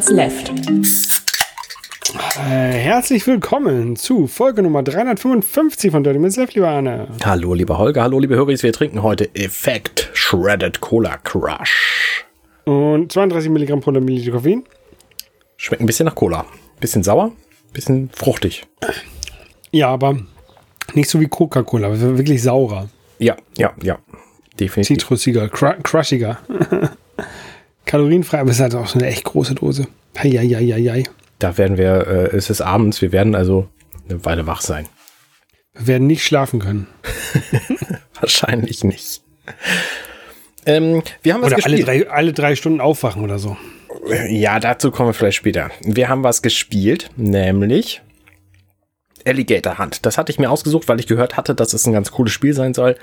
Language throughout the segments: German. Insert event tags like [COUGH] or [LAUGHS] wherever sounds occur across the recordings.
Minutes Left. Äh, herzlich willkommen zu Folge Nummer 355 von Dirty Minutes Left, lieber Arne. Hallo, lieber Holger, hallo, liebe Höris. Wir trinken heute Effekt Shredded Cola Crush. Und 32 Milligramm pro Milliliter Koffein. Schmeckt ein bisschen nach Cola. Bisschen sauer, bisschen fruchtig. Ja, aber nicht so wie Coca-Cola, wirklich saurer. Ja, ja, ja. Definitiv. Zitrusiger, cr crushiger. [LAUGHS] Kalorienfrei, aber es ist halt auch so eine echt große Dose. Heieieiei. Da werden wir, äh, es ist abends, wir werden also eine Weile wach sein. Wir werden nicht schlafen können. [LAUGHS] Wahrscheinlich nicht. Ähm, wir haben was Oder alle gespielt. drei, alle drei Stunden aufwachen oder so. Ja, dazu kommen wir vielleicht später. Wir haben was gespielt, nämlich Alligator Hunt. Das hatte ich mir ausgesucht, weil ich gehört hatte, dass es ein ganz cooles Spiel sein soll.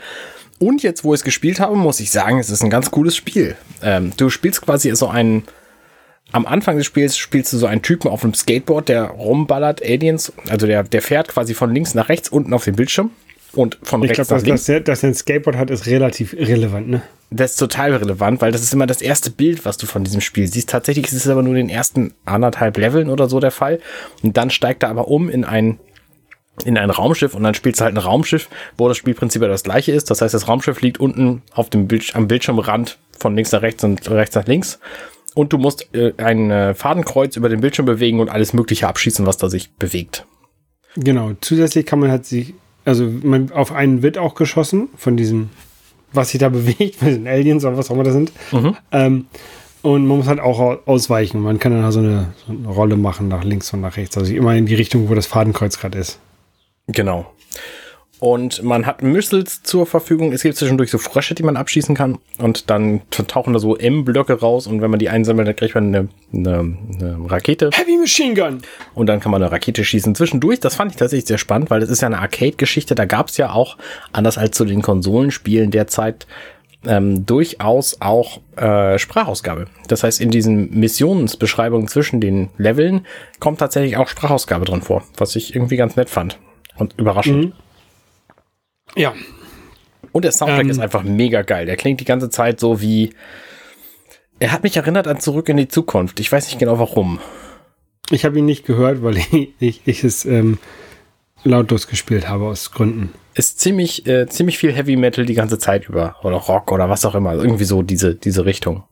Und jetzt, wo ich es gespielt habe, muss ich sagen, es ist ein ganz cooles Spiel. Ähm, du spielst quasi so einen. Am Anfang des Spiels spielst du so einen Typen auf einem Skateboard, der rumballert Aliens. Also der, der fährt quasi von links nach rechts unten auf dem Bildschirm und von Ich rechts glaube, nach dass, links. dass, er- dass er ein Skateboard hat, ist relativ irrelevant, ne? Das ist total relevant, weil das ist immer das erste Bild, was du von diesem Spiel siehst. Tatsächlich ist es aber nur in den ersten anderthalb Leveln oder so der Fall. Und dann steigt er aber um in ein, in ein Raumschiff und dann spielst du halt ein Raumschiff, wo das Spielprinzip ja das gleiche ist. Das heißt, das Raumschiff liegt unten auf dem Bild, am Bildschirmrand von links nach rechts und rechts nach links. Und du musst äh, ein äh, Fadenkreuz über den Bildschirm bewegen und alles Mögliche abschießen, was da sich bewegt. Genau. Zusätzlich kann man halt sich, also man, auf einen wird auch geschossen von diesem, was sich da [LAUGHS] bewegt, von den Aliens oder was auch immer das sind. Ähm, und man muss halt auch au- ausweichen. Man kann dann halt so eine, so eine Rolle machen nach links und nach rechts. Also immer in die Richtung, wo das Fadenkreuz gerade ist. Genau. Und man hat Missiles zur Verfügung. Es gibt zwischendurch so Frösche, die man abschießen kann. Und dann tauchen da so M-Blöcke raus. Und wenn man die einsammelt, dann kriegt man eine, eine, eine Rakete. Heavy Machine Gun! Und dann kann man eine Rakete schießen. Zwischendurch, das fand ich tatsächlich sehr spannend, weil das ist ja eine Arcade-Geschichte. Da gab es ja auch, anders als zu den Konsolenspielen derzeit, ähm, durchaus auch äh, Sprachausgabe. Das heißt, in diesen Missionsbeschreibungen zwischen den Leveln kommt tatsächlich auch Sprachausgabe drin vor, was ich irgendwie ganz nett fand und überraschend. Ja. Und der Soundtrack Ähm. ist einfach mega geil. Der klingt die ganze Zeit so wie. Er hat mich erinnert an Zurück in die Zukunft. Ich weiß nicht genau warum. Ich habe ihn nicht gehört, weil [LAUGHS] ich, ich, ich es ähm, lautlos gespielt habe aus Gründen. Ist ziemlich, äh, ziemlich viel Heavy Metal die ganze Zeit über. Oder Rock oder was auch immer. Irgendwie so diese, diese Richtung.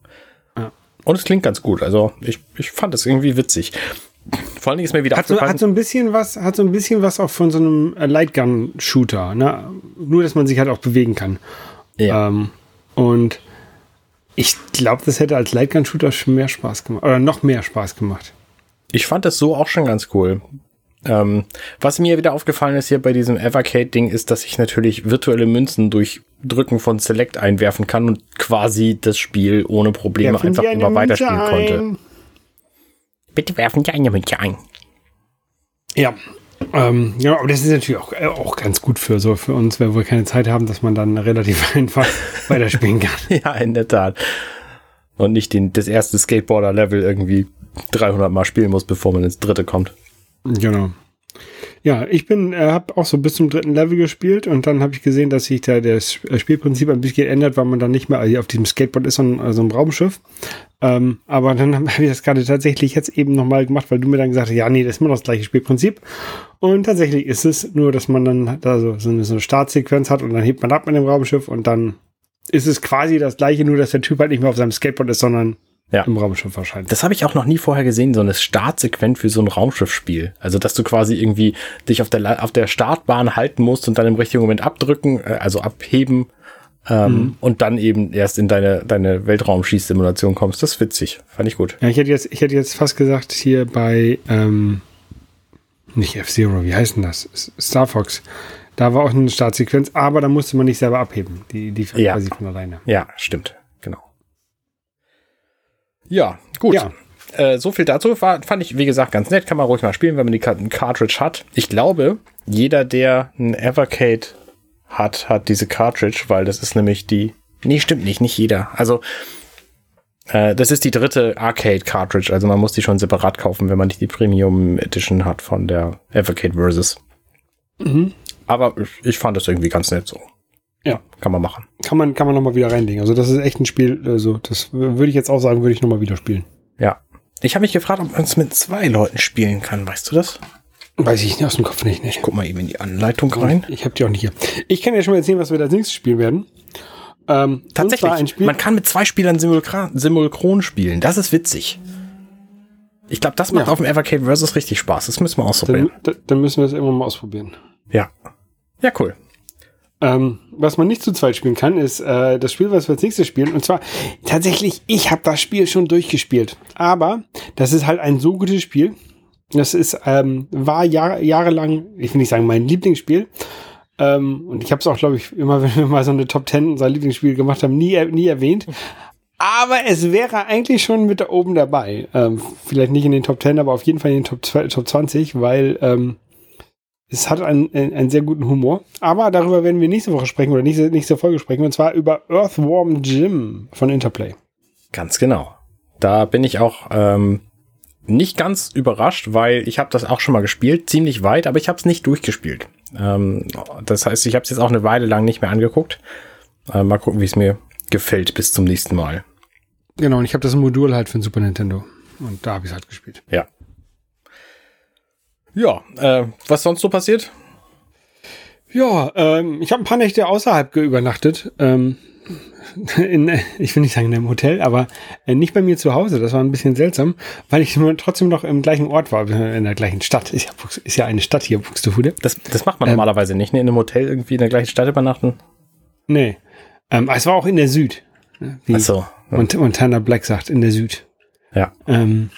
Ja. Und es klingt ganz gut. Also ich, ich fand es irgendwie witzig. Vor allen Dingen ist mir wieder Hat so, hat so ein bisschen was, hat so ein bisschen was auch von so einem äh, Lightgun-Shooter, ne? Nur, dass man sich halt auch bewegen kann. ja. Ähm, und ich glaube, das hätte als Lightgun-Shooter schon mehr Spaß gemacht. Oder noch mehr Spaß gemacht. Ich fand das so auch schon ganz cool. Ähm, was mir wieder aufgefallen ist hier bei diesem Evercade-Ding, ist, dass ich natürlich virtuelle Münzen durch Drücken von Select einwerfen kann und quasi das Spiel ohne Probleme Werfen einfach immer weiterspielen konnte. Bitte werfen Sie eine Münze ein. Ja. Ähm, ja, aber das ist natürlich auch, äh, auch ganz gut für so für uns, wenn wir keine Zeit haben, dass man dann relativ [LAUGHS] einfach weiterspielen kann. [LAUGHS] Ja, in der Tat. Und nicht den, das erste Skateboarder-Level irgendwie 300 Mal spielen muss, bevor man ins dritte kommt. Genau. Ja, ich bin, äh, habe auch so bis zum dritten Level gespielt und dann habe ich gesehen, dass sich da das äh, Spielprinzip ein bisschen ändert, weil man dann nicht mehr also auf diesem Skateboard ist, sondern also im Raumschiff. Ähm, aber dann [LAUGHS] habe ich das gerade tatsächlich jetzt eben nochmal gemacht, weil du mir dann gesagt hast, ja, nee, das ist immer noch das gleiche Spielprinzip. Und tatsächlich ist es nur, dass man dann da so, so, eine, so eine Startsequenz hat und dann hebt man ab mit dem Raumschiff und dann ist es quasi das gleiche, nur dass der Typ halt nicht mehr auf seinem Skateboard ist, sondern Ja. im Raumschiff wahrscheinlich. Das habe ich auch noch nie vorher gesehen, so eine Startsequenz für so ein Raumschiffspiel. Also, dass du quasi irgendwie dich auf der, auf der Startbahn halten musst und dann im richtigen Moment abdrücken, äh, also abheben ähm, und dann eben erst in deine, deine Weltraumschießsimulation kommst. Das ist witzig. Fand ich gut. Ja, ich hätte jetzt, ich hätte jetzt fast gesagt, hier bei, ähm, nicht F-Zero, wie heißt denn das? Star Fox. Da war auch eine Startsequenz, aber da musste man nicht selber abheben. Die, die Ja. quasi von alleine. Ja, stimmt. Ja, gut. Ja. Äh, so viel dazu. War, fand ich, wie gesagt, ganz nett. Kann man ruhig mal spielen, wenn man die Kar- ein Cartridge hat. Ich glaube, jeder, der ein Evercade hat, hat diese Cartridge, weil das ist nämlich die. Nee, stimmt nicht, nicht jeder. Also, äh, das ist die dritte Arcade-Cartridge. Also man muss die schon separat kaufen, wenn man nicht die Premium Edition hat von der Evercade Versus. Aber ich, ich fand das irgendwie ganz nett so. Ja. Kann man machen. Kann man, kann man nochmal wieder reinlegen. Also das ist echt ein Spiel, also das würde ich jetzt auch sagen, würde ich nochmal wieder spielen. Ja. Ich habe mich gefragt, ob man es mit zwei Leuten spielen kann. Weißt du das? Weiß ich nicht aus dem Kopf nicht. nicht. Guck mal eben in die Anleitung rein. Ich habe die auch nicht hier. Ich kann ja schon mal erzählen, was wir als nächstes spielen werden. Ähm, Tatsächlich, man kann mit zwei Spielern Simulkron spielen. Das ist witzig. Ich glaube, das macht ja. auf dem Evercade Versus richtig Spaß. Das müssen wir ausprobieren. Dann, dann müssen wir das irgendwann mal ausprobieren. Ja. Ja, cool. Ähm, was man nicht zu zweit spielen kann, ist äh, das Spiel, was wir als nächstes spielen. Und zwar tatsächlich, ich habe das Spiel schon durchgespielt. Aber das ist halt ein so gutes Spiel. Das ist, ähm, war Jahr, jahrelang, ich will nicht sagen, mein Lieblingsspiel. Ähm, und ich habe es auch, glaube ich, immer, [LAUGHS] wenn wir mal so eine Top 10 unser Lieblingsspiel gemacht haben, nie, nie erwähnt. Aber es wäre eigentlich schon mit da oben dabei. Ähm, vielleicht nicht in den Top 10, aber auf jeden Fall in den Top, Top 20, weil ähm, es hat einen, einen sehr guten Humor. Aber darüber werden wir nächste Woche sprechen oder nächste, nächste Folge sprechen. Und zwar über Earthworm Jim von Interplay. Ganz genau. Da bin ich auch ähm, nicht ganz überrascht, weil ich habe das auch schon mal gespielt, ziemlich weit, aber ich habe es nicht durchgespielt. Ähm, das heißt, ich habe es jetzt auch eine Weile lang nicht mehr angeguckt. Äh, mal gucken, wie es mir gefällt bis zum nächsten Mal. Genau, und ich habe das Modul halt für den Super Nintendo. Und da habe ich es halt gespielt. Ja. Ja, äh, was sonst so passiert? Ja, ähm, ich habe ein paar Nächte außerhalb übernachtet. Ähm, [LAUGHS] in, ich will nicht sagen in einem Hotel, aber äh, nicht bei mir zu Hause. Das war ein bisschen seltsam, weil ich trotzdem noch im gleichen Ort war, in der gleichen Stadt. Ist ja, ist ja eine Stadt hier, Buxtehude. Das, das macht man ähm, normalerweise nicht, ne? In einem Hotel irgendwie in der gleichen Stadt übernachten? Nee. Ähm, es war auch in der Süd. Ne? Wie Ach so. Ja. Montana Black sagt, in der Süd. Ja. Ähm,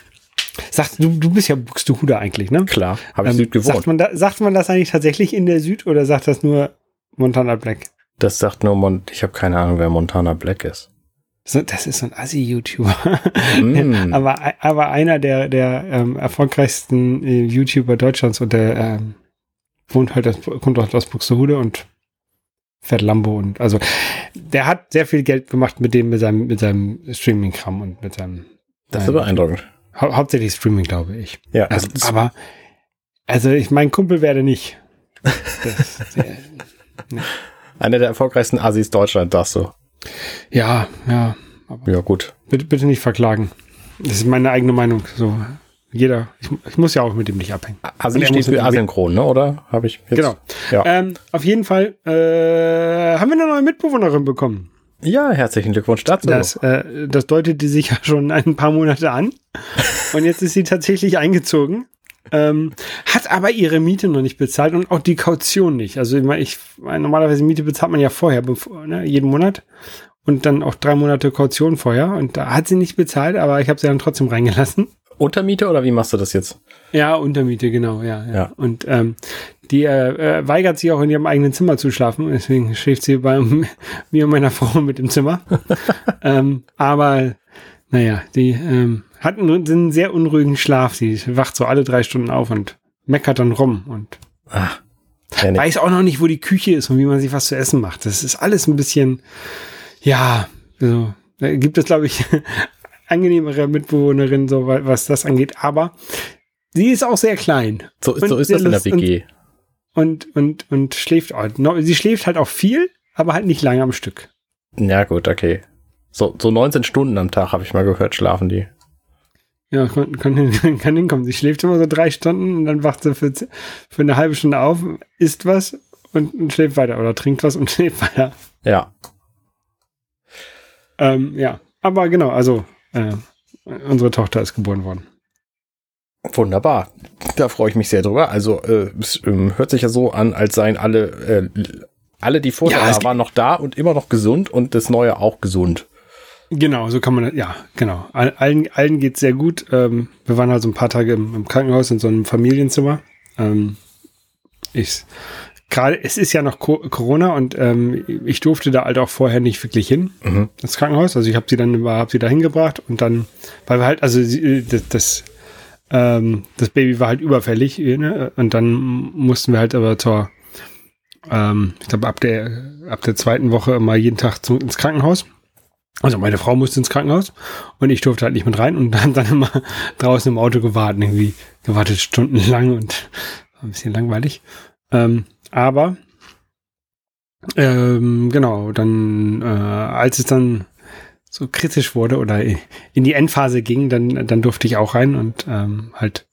Sagt, du, du bist ja Buxtehude eigentlich, ne? Klar, habe ich ähm, Süd gewohnt. Sagt man, da, sagt man das eigentlich tatsächlich in der Süd oder sagt das nur Montana Black? Das sagt nur, Mon ich habe keine Ahnung, wer Montana Black ist. So, das ist so ein Assi-YouTuber. Mm. [LAUGHS] aber, aber einer der, der ähm, erfolgreichsten äh, YouTuber Deutschlands und der ähm, wohnt halt, aus, kommt auch aus Buxtehude und fährt Lambo und also der hat sehr viel Geld gemacht mit dem, mit seinem, mit seinem Streaming-Kram und mit seinem. Das ist beeindruckend. Hau hauptsächlich Streaming, glaube ich. Ja. Also, aber, also ich, mein Kumpel werde nicht. [LAUGHS] Das, der, ne. Einer der erfolgreichsten Assis Deutschland, sagst du. Ja, ja. ja, gut. Bitte, bitte nicht verklagen. Das ist meine eigene Meinung. So, jeder, ich, ich muss ja auch mit dem nicht abhängen. Asi steht für asynchron, ne? Oder habe ich jetzt? Genau. Ja. Ähm, auf jeden Fall äh, haben wir eine neue Mitbewohnerin bekommen. Ja, herzlichen Glückwunsch dazu. Das, äh, das deutete sich ja schon ein paar Monate an. Und jetzt ist sie tatsächlich eingezogen. Ähm, hat aber ihre Miete noch nicht bezahlt und auch die Kaution nicht. Also ich, normalerweise Miete bezahlt man ja vorher, bevor, ne, jeden Monat. Und dann auch drei Monate Kaution vorher. Und da hat sie nicht bezahlt, aber ich habe sie dann trotzdem reingelassen. Untermiete oder wie machst du das jetzt? Ja, Untermiete, genau, ja. ja. ja. Und ähm, die äh, äh, weigert sich auch in ihrem eigenen Zimmer zu schlafen, deswegen schläft sie bei [LAUGHS] mir und meiner Frau mit im Zimmer. [LAUGHS] ähm, aber naja, die ähm, hat einen, einen sehr unruhigen Schlaf. Sie wacht so alle drei Stunden auf und meckert dann rum und Ach, weiß auch noch nicht, wo die Küche ist und wie man sich was zu essen macht. Das ist alles ein bisschen, ja, so. Da gibt es, glaube ich, angenehmere Mitbewohnerin, so was das angeht. Aber sie ist auch sehr klein. So, so ist das in der WG. Und, und, und, und schläft. Sie schläft halt auch viel, aber halt nicht lange am Stück. Ja, gut, okay. So, so 19 Stunden am Tag habe ich mal gehört, schlafen die. Ja, kann, kann, [LAUGHS] kann hinkommen. Sie schläft immer so drei Stunden und dann wacht sie für, für eine halbe Stunde auf, isst was und, und schläft weiter oder trinkt was und [LAUGHS] schläft weiter. Ja. Ähm, ja, aber genau, also äh, unsere Tochter ist geboren worden. Wunderbar. Da freue ich mich sehr drüber. Also äh, es äh, hört sich ja so an, als seien alle, äh, alle, die vorher ja, waren, noch da und immer noch gesund und das Neue auch gesund. Genau, so kann man, ja, genau. Allen, allen geht sehr gut. Ähm, wir waren also ein paar Tage im, im Krankenhaus in so einem Familienzimmer. Ähm, ich, gerade, es ist ja noch Corona und ähm, ich durfte da halt auch vorher nicht wirklich hin, mhm. ins Krankenhaus. Also ich habe sie dann hab sie da hingebracht und dann, weil wir halt, also das, das, ähm, das Baby war halt überfällig ne? und dann mussten wir halt aber zur, ähm, ich glaube ab der, ab der zweiten Woche immer jeden Tag zu, ins Krankenhaus. Also meine Frau musste ins Krankenhaus und ich durfte halt nicht mit rein und [LAUGHS] dann, dann immer draußen im Auto gewartet, irgendwie gewartet stundenlang und ein bisschen langweilig. Ähm, aber ähm, genau, dann äh, als es dann so kritisch wurde oder in die Endphase ging, dann, dann durfte ich auch rein und ähm, halt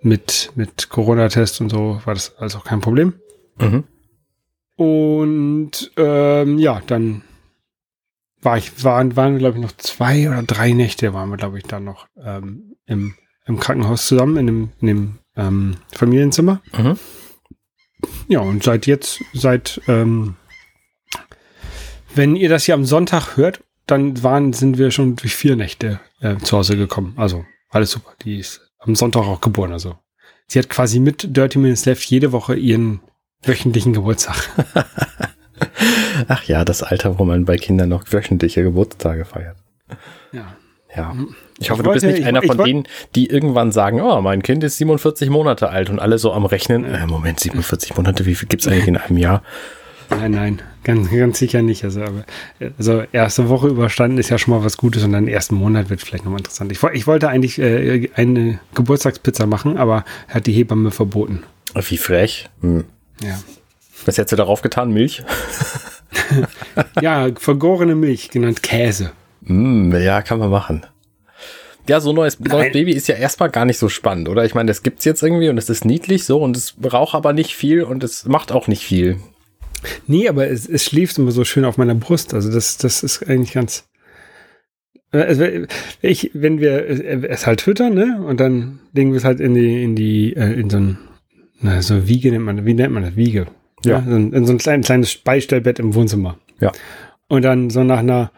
mit, mit Corona-Test und so war das also kein Problem. Mhm. Und ähm, ja, dann war ich, waren, waren glaube ich, noch zwei oder drei Nächte waren wir, glaube ich, dann noch ähm, im, im Krankenhaus zusammen, in dem, in dem ähm, Familienzimmer. Mhm. Ja, und seit jetzt, seit, ähm, wenn ihr das hier am Sonntag hört, dann waren, sind wir schon durch vier Nächte äh, zu Hause gekommen. Also alles super. Die ist am Sonntag auch geboren. Also sie hat quasi mit Dirty Minutes Left jede Woche ihren wöchentlichen Geburtstag. [LAUGHS] Ach ja, das Alter, wo man bei Kindern noch wöchentliche Geburtstage feiert. Ja. Ja. Ich hoffe, ich du bist nicht einer von denen, die irgendwann sagen, oh, mein Kind ist 47 Monate alt und alle so am Rechnen. Äh, Moment, 47 Monate, wie viel gibt es eigentlich in einem Jahr? Nein, nein, ganz, ganz sicher nicht. Also, aber, also erste Woche überstanden ist ja schon mal was Gutes und dann ersten Monat wird vielleicht nochmal interessant. Ich, ich wollte eigentlich äh, eine Geburtstagspizza machen, aber hat die Hebamme verboten. Wie frech. Hm. Ja. Was hättest du darauf getan? Milch? [LAUGHS] ja, vergorene Milch, genannt Käse. Mm, ja, kann man machen. Ja, so neues, neues Baby ist ja erstmal gar nicht so spannend, oder? Ich meine, das gibt's jetzt irgendwie und es ist niedlich so und es braucht aber nicht viel und es macht auch nicht viel. Nee, aber es, es schläft immer so schön auf meiner Brust. Also das, das ist eigentlich ganz. Also ich, wenn wir es halt füttern, ne, und dann legen wir es halt in die, in die, äh, in so ein, na, so Wiege nennt man, wie nennt man das? Wiege. Ja. ja in so ein klein, kleines Beistellbett im Wohnzimmer. Ja. Und dann so nach einer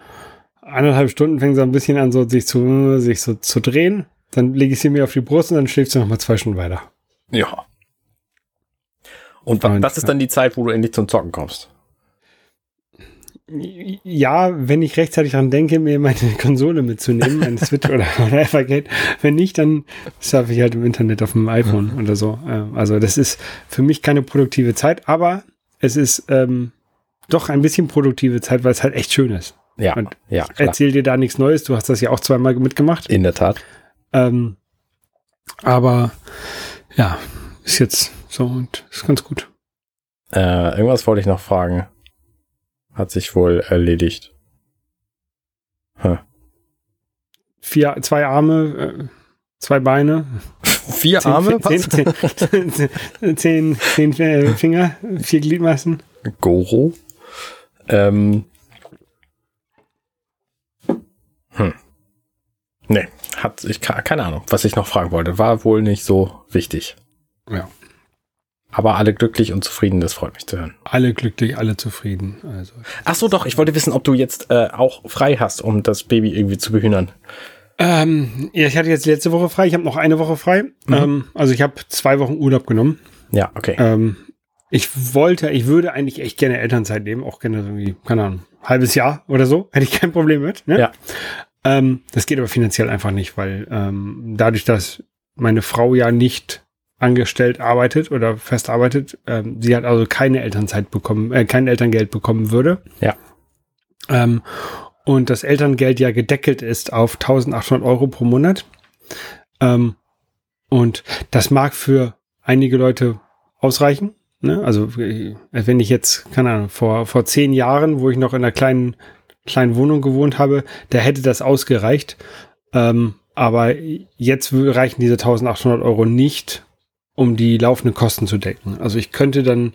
anderthalb Stunden fängt sie ein bisschen an, so sich zu, sich so zu drehen. Dann lege ich sie mir auf die Brust und dann schläft sie noch mal zwei Stunden weiter. Ja. Und, und was ist dann die Zeit, wo du endlich zum Zocken kommst? Ja, wenn ich rechtzeitig daran denke, mir meine [LAUGHS] Konsole mitzunehmen, ein Switch oder, [LAUGHS] oder Evergate. Wenn nicht, dann surfe ich halt im Internet auf dem iPhone oder so. Ähm, also das ist für mich keine produktive Zeit, aber es ist ähm, doch ein bisschen produktive Zeit, weil es halt echt schön ist. Ja, und ja. Erzähl dir da nichts Neues. Du hast das ja auch zweimal mitgemacht. In der Tat. Ähm, aber ja, ist jetzt so und ist ganz gut. Äh, irgendwas wollte ich noch fragen. Hat sich wohl erledigt. Huh. Vier, zwei Arme, äh, zwei Beine. Vier zehn, Arme? Zehn, zehn, zehn, zehn, Finger, vier Gliedmaßen. Goro. Ähm, Nee, hat ich keine Ahnung, was ich noch fragen wollte. War wohl nicht so wichtig. Ja. Aber alle glücklich und zufrieden, das freut mich zu hören. Alle glücklich, alle zufrieden. Also. Ach so, doch, ich wollte wissen, ob du jetzt äh, auch frei hast, um das Baby irgendwie zu behühnern. Ähm, ja, ich hatte jetzt letzte Woche frei, ich habe noch eine Woche frei. Mhm. Ähm, also ich habe zwei Wochen Urlaub genommen. Ja, okay. Ähm, ich wollte, ich würde eigentlich echt gerne Elternzeit nehmen, auch gerne irgendwie, keine Ahnung, halbes Jahr oder so, hätte ich kein Problem mit. Ne? Ja. Ähm, das geht aber finanziell einfach nicht, weil ähm, dadurch, dass meine Frau ja nicht angestellt arbeitet oder fest arbeitet, ähm, sie hat also keine Elternzeit bekommen, äh, kein Elterngeld bekommen würde. Ja. Ähm, und das Elterngeld ja gedeckelt ist auf 1800 Euro pro Monat. Ähm, und das mag für einige Leute ausreichen. Ne? Also äh, wenn ich jetzt, keine Ahnung, vor, vor zehn Jahren, wo ich noch in einer kleinen, kleinen Wohnung gewohnt habe, da hätte das ausgereicht. Ähm, aber jetzt reichen diese 1800 Euro nicht, um die laufenden Kosten zu decken. Also ich könnte dann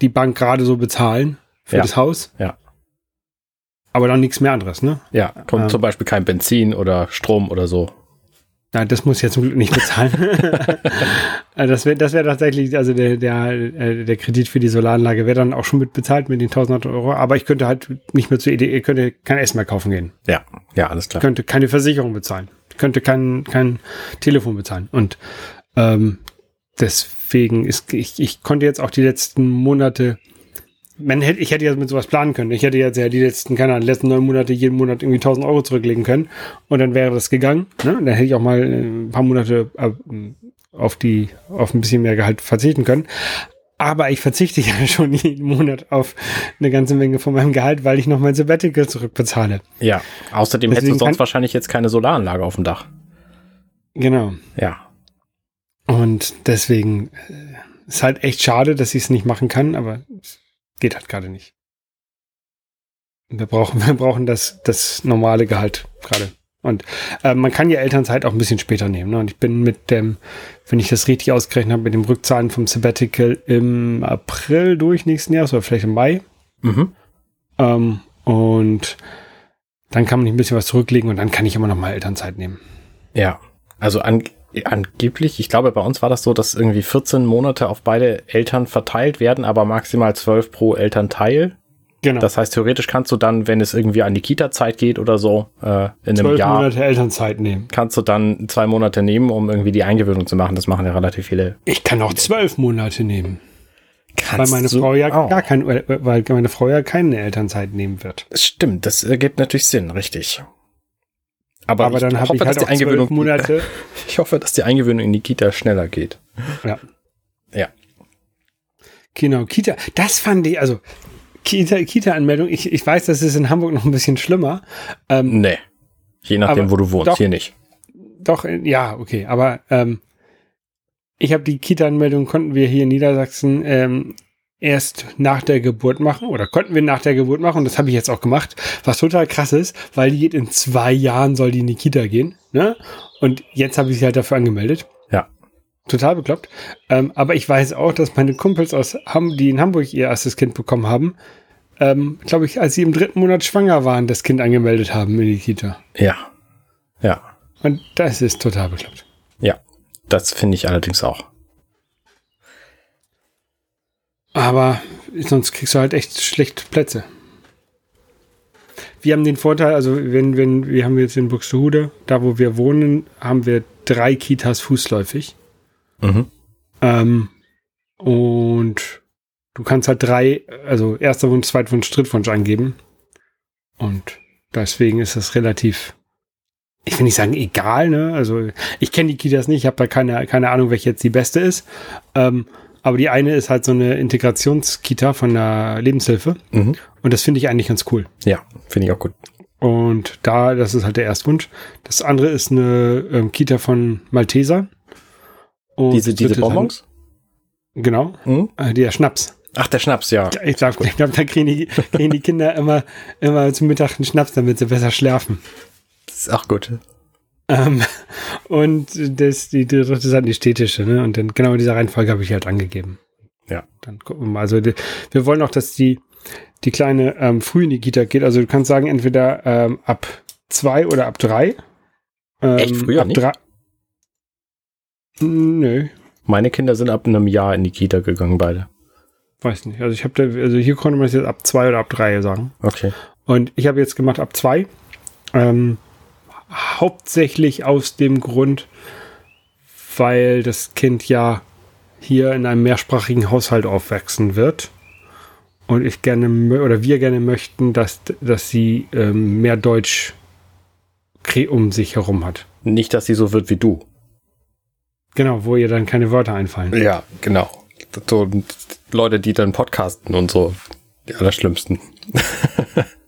die Bank gerade so bezahlen für ja. das Haus. Ja. Aber dann nichts mehr anderes, ne? Ja, kommt ähm, zum Beispiel kein Benzin oder Strom oder so. Nein, das muss ich ja zum Glück nicht bezahlen. [LAUGHS] Also das wäre das wäre tatsächlich, also der, der, äh, der Kredit für die Solaranlage wäre dann auch schon mit bezahlt mit den 1000 Euro. Aber ich könnte halt nicht mehr zur Idee, ich könnte kein Essen mehr kaufen gehen. Ja, ja, alles klar. Ich könnte keine Versicherung bezahlen. Ich könnte kein, kein Telefon bezahlen. Und ähm, deswegen ist, ich, ich konnte jetzt auch die letzten Monate, man hätte, ich hätte ja mit sowas planen können. Ich hätte jetzt ja die letzten, keine Ahnung, letzten neun Monate jeden Monat irgendwie 1000 Euro zurücklegen können und dann wäre das gegangen. Ne? Dann hätte ich auch mal äh, ein paar Monate äh, auf die, auf ein bisschen mehr Gehalt verzichten können. Aber ich verzichte ja [LAUGHS] schon jeden Monat auf eine ganze Menge von meinem Gehalt, weil ich noch mein Sabbatical zurückbezahle. Ja, außerdem Deswegen hättest du sonst wahrscheinlich jetzt keine Solaranlage auf dem Dach. Genau. Ja. Und deswegen äh, ist halt echt schade, dass ich es nicht machen kann, aber geht halt gerade nicht. Wir brauchen, [LAUGHS] wir brauchen das, das normale Gehalt gerade. Und äh, man kann ja Elternzeit auch ein bisschen später nehmen. Ne? Und ich bin mit dem, wenn ich das richtig ausgerechnet habe, mit dem Rückzahlen vom Sabbatical im April durch nächsten Jahres oder vielleicht im Mai. Mhm. Ähm, und dann kann man ein bisschen was zurücklegen und dann kann ich immer noch mal Elternzeit nehmen. Ja, also an, angeblich, ich glaube, bei uns war das so, dass irgendwie 14 Monate auf beide Eltern verteilt werden, aber maximal 12 pro Elternteil. Genau. Das heißt, theoretisch kannst du dann, wenn es irgendwie an die Kita-Zeit geht oder so, äh, in einem Jahr, Monate Elternzeit nehmen. kannst du dann zwei Monate nehmen, um irgendwie die Eingewöhnung zu machen. Das machen ja relativ viele. Ich kann auch zwölf Monate nehmen. Weil Kannst meine du Frau ja auch. gar kein, weil meine Frau ja keine Elternzeit nehmen wird. Stimmt, das ergibt natürlich Sinn, richtig. Aber, Aber dann habe ich halt dass die Eingewöhnung, Monate. [LAUGHS] ich hoffe, dass die Eingewöhnung in die Kita schneller geht. ja. Ja. Genau, Kita, das fand ich, also Kita, Kita-Anmeldung, ich, ich weiß, das ist in Hamburg noch ein bisschen schlimmer. Ähm, Nee. Je nachdem, wo du wohnst, doch. hier nicht. doch, äh, ja, okay, aber ähm, ich habe die Kita-Anmeldung, konnten wir hier in Niedersachsen ähm, erst nach der Geburt machen oder konnten wir nach der Geburt machen und das habe ich jetzt auch gemacht, was total krass ist, weil die geht in zwei Jahren, soll die in die Kita gehen, ne? Und jetzt habe ich sie halt dafür angemeldet. Ja. Total bekloppt. Ähm, aber ich weiß auch, dass meine Kumpels aus Ham die in Hamburg ihr erstes Kind bekommen haben, ähm, glaube ich, als sie im dritten Monat schwanger waren, das Kind angemeldet haben in die Kita. Ja. Ja. Und das ist total bekloppt. Ja. Das finde ich allerdings auch. Aber sonst kriegst du halt echt schlechte Plätze. Wir haben den Vorteil, also wenn, wenn, wir haben jetzt in Buxtehude, da wo wir wohnen, haben wir drei Kitas fußläufig. Mhm. Ähm, und du kannst halt drei, also erster Wunsch, zweiter Wunsch, Drittwunsch eingeben. Und deswegen ist das relativ, ich will nicht sagen egal, ne? Also ich kenne die Kitas nicht, ich habe da keine, keine Ahnung, welche jetzt die beste ist. Ähm, aber die eine ist halt so eine Integrationskita von der Lebenshilfe. Mhm. Und das finde ich eigentlich ganz cool. Ja, finde ich auch gut. Und da, das ist halt der Erstwunsch. Das andere ist eine ähm, Kita von Malteser. Und Diese, diese Bonbons? Ein, genau. Mhm. Äh, der Schnaps. Ach, der Schnaps, ja. Ich glaube, glaub, da kriegen die, [LAUGHS] kriegen die Kinder immer, immer zum Mittag einen Schnaps, damit sie besser schlafen. Das ist auch gut. Ähm, [LAUGHS] und das, die, dritte ist halt die städtische, ne? Und dann genau in dieser Reihenfolge habe ich halt angegeben. Ja. Dann gucken wir mal. Also die, wir wollen auch, dass die, die kleine ähm, früh in die Kita geht. Also du kannst sagen, entweder ähm, ab zwei oder ab drei. Ähm, Echt? Früher ab nicht? drei. Nö, Meine Kinder sind ab einem Jahr in die Kita gegangen, beide. weiß nicht. Also ich habe da, also hier konnte man es jetzt ab zwei oder ab drei sagen. Okay. Und ich habe jetzt gemacht ab zwei. Ähm, hauptsächlich aus dem Grund, weil das Kind ja hier in einem mehrsprachigen Haushalt aufwachsen wird. Und ich gerne oder wir gerne möchten, dass, dass sie ähm, mehr Deutsch kre- um sich herum hat. Nicht, dass sie so wird wie du. Genau, wo ihr dann keine Wörter einfallen. Ja, genau. So Leute, die dann podcasten und so. Die allerschlimmsten. [LAUGHS]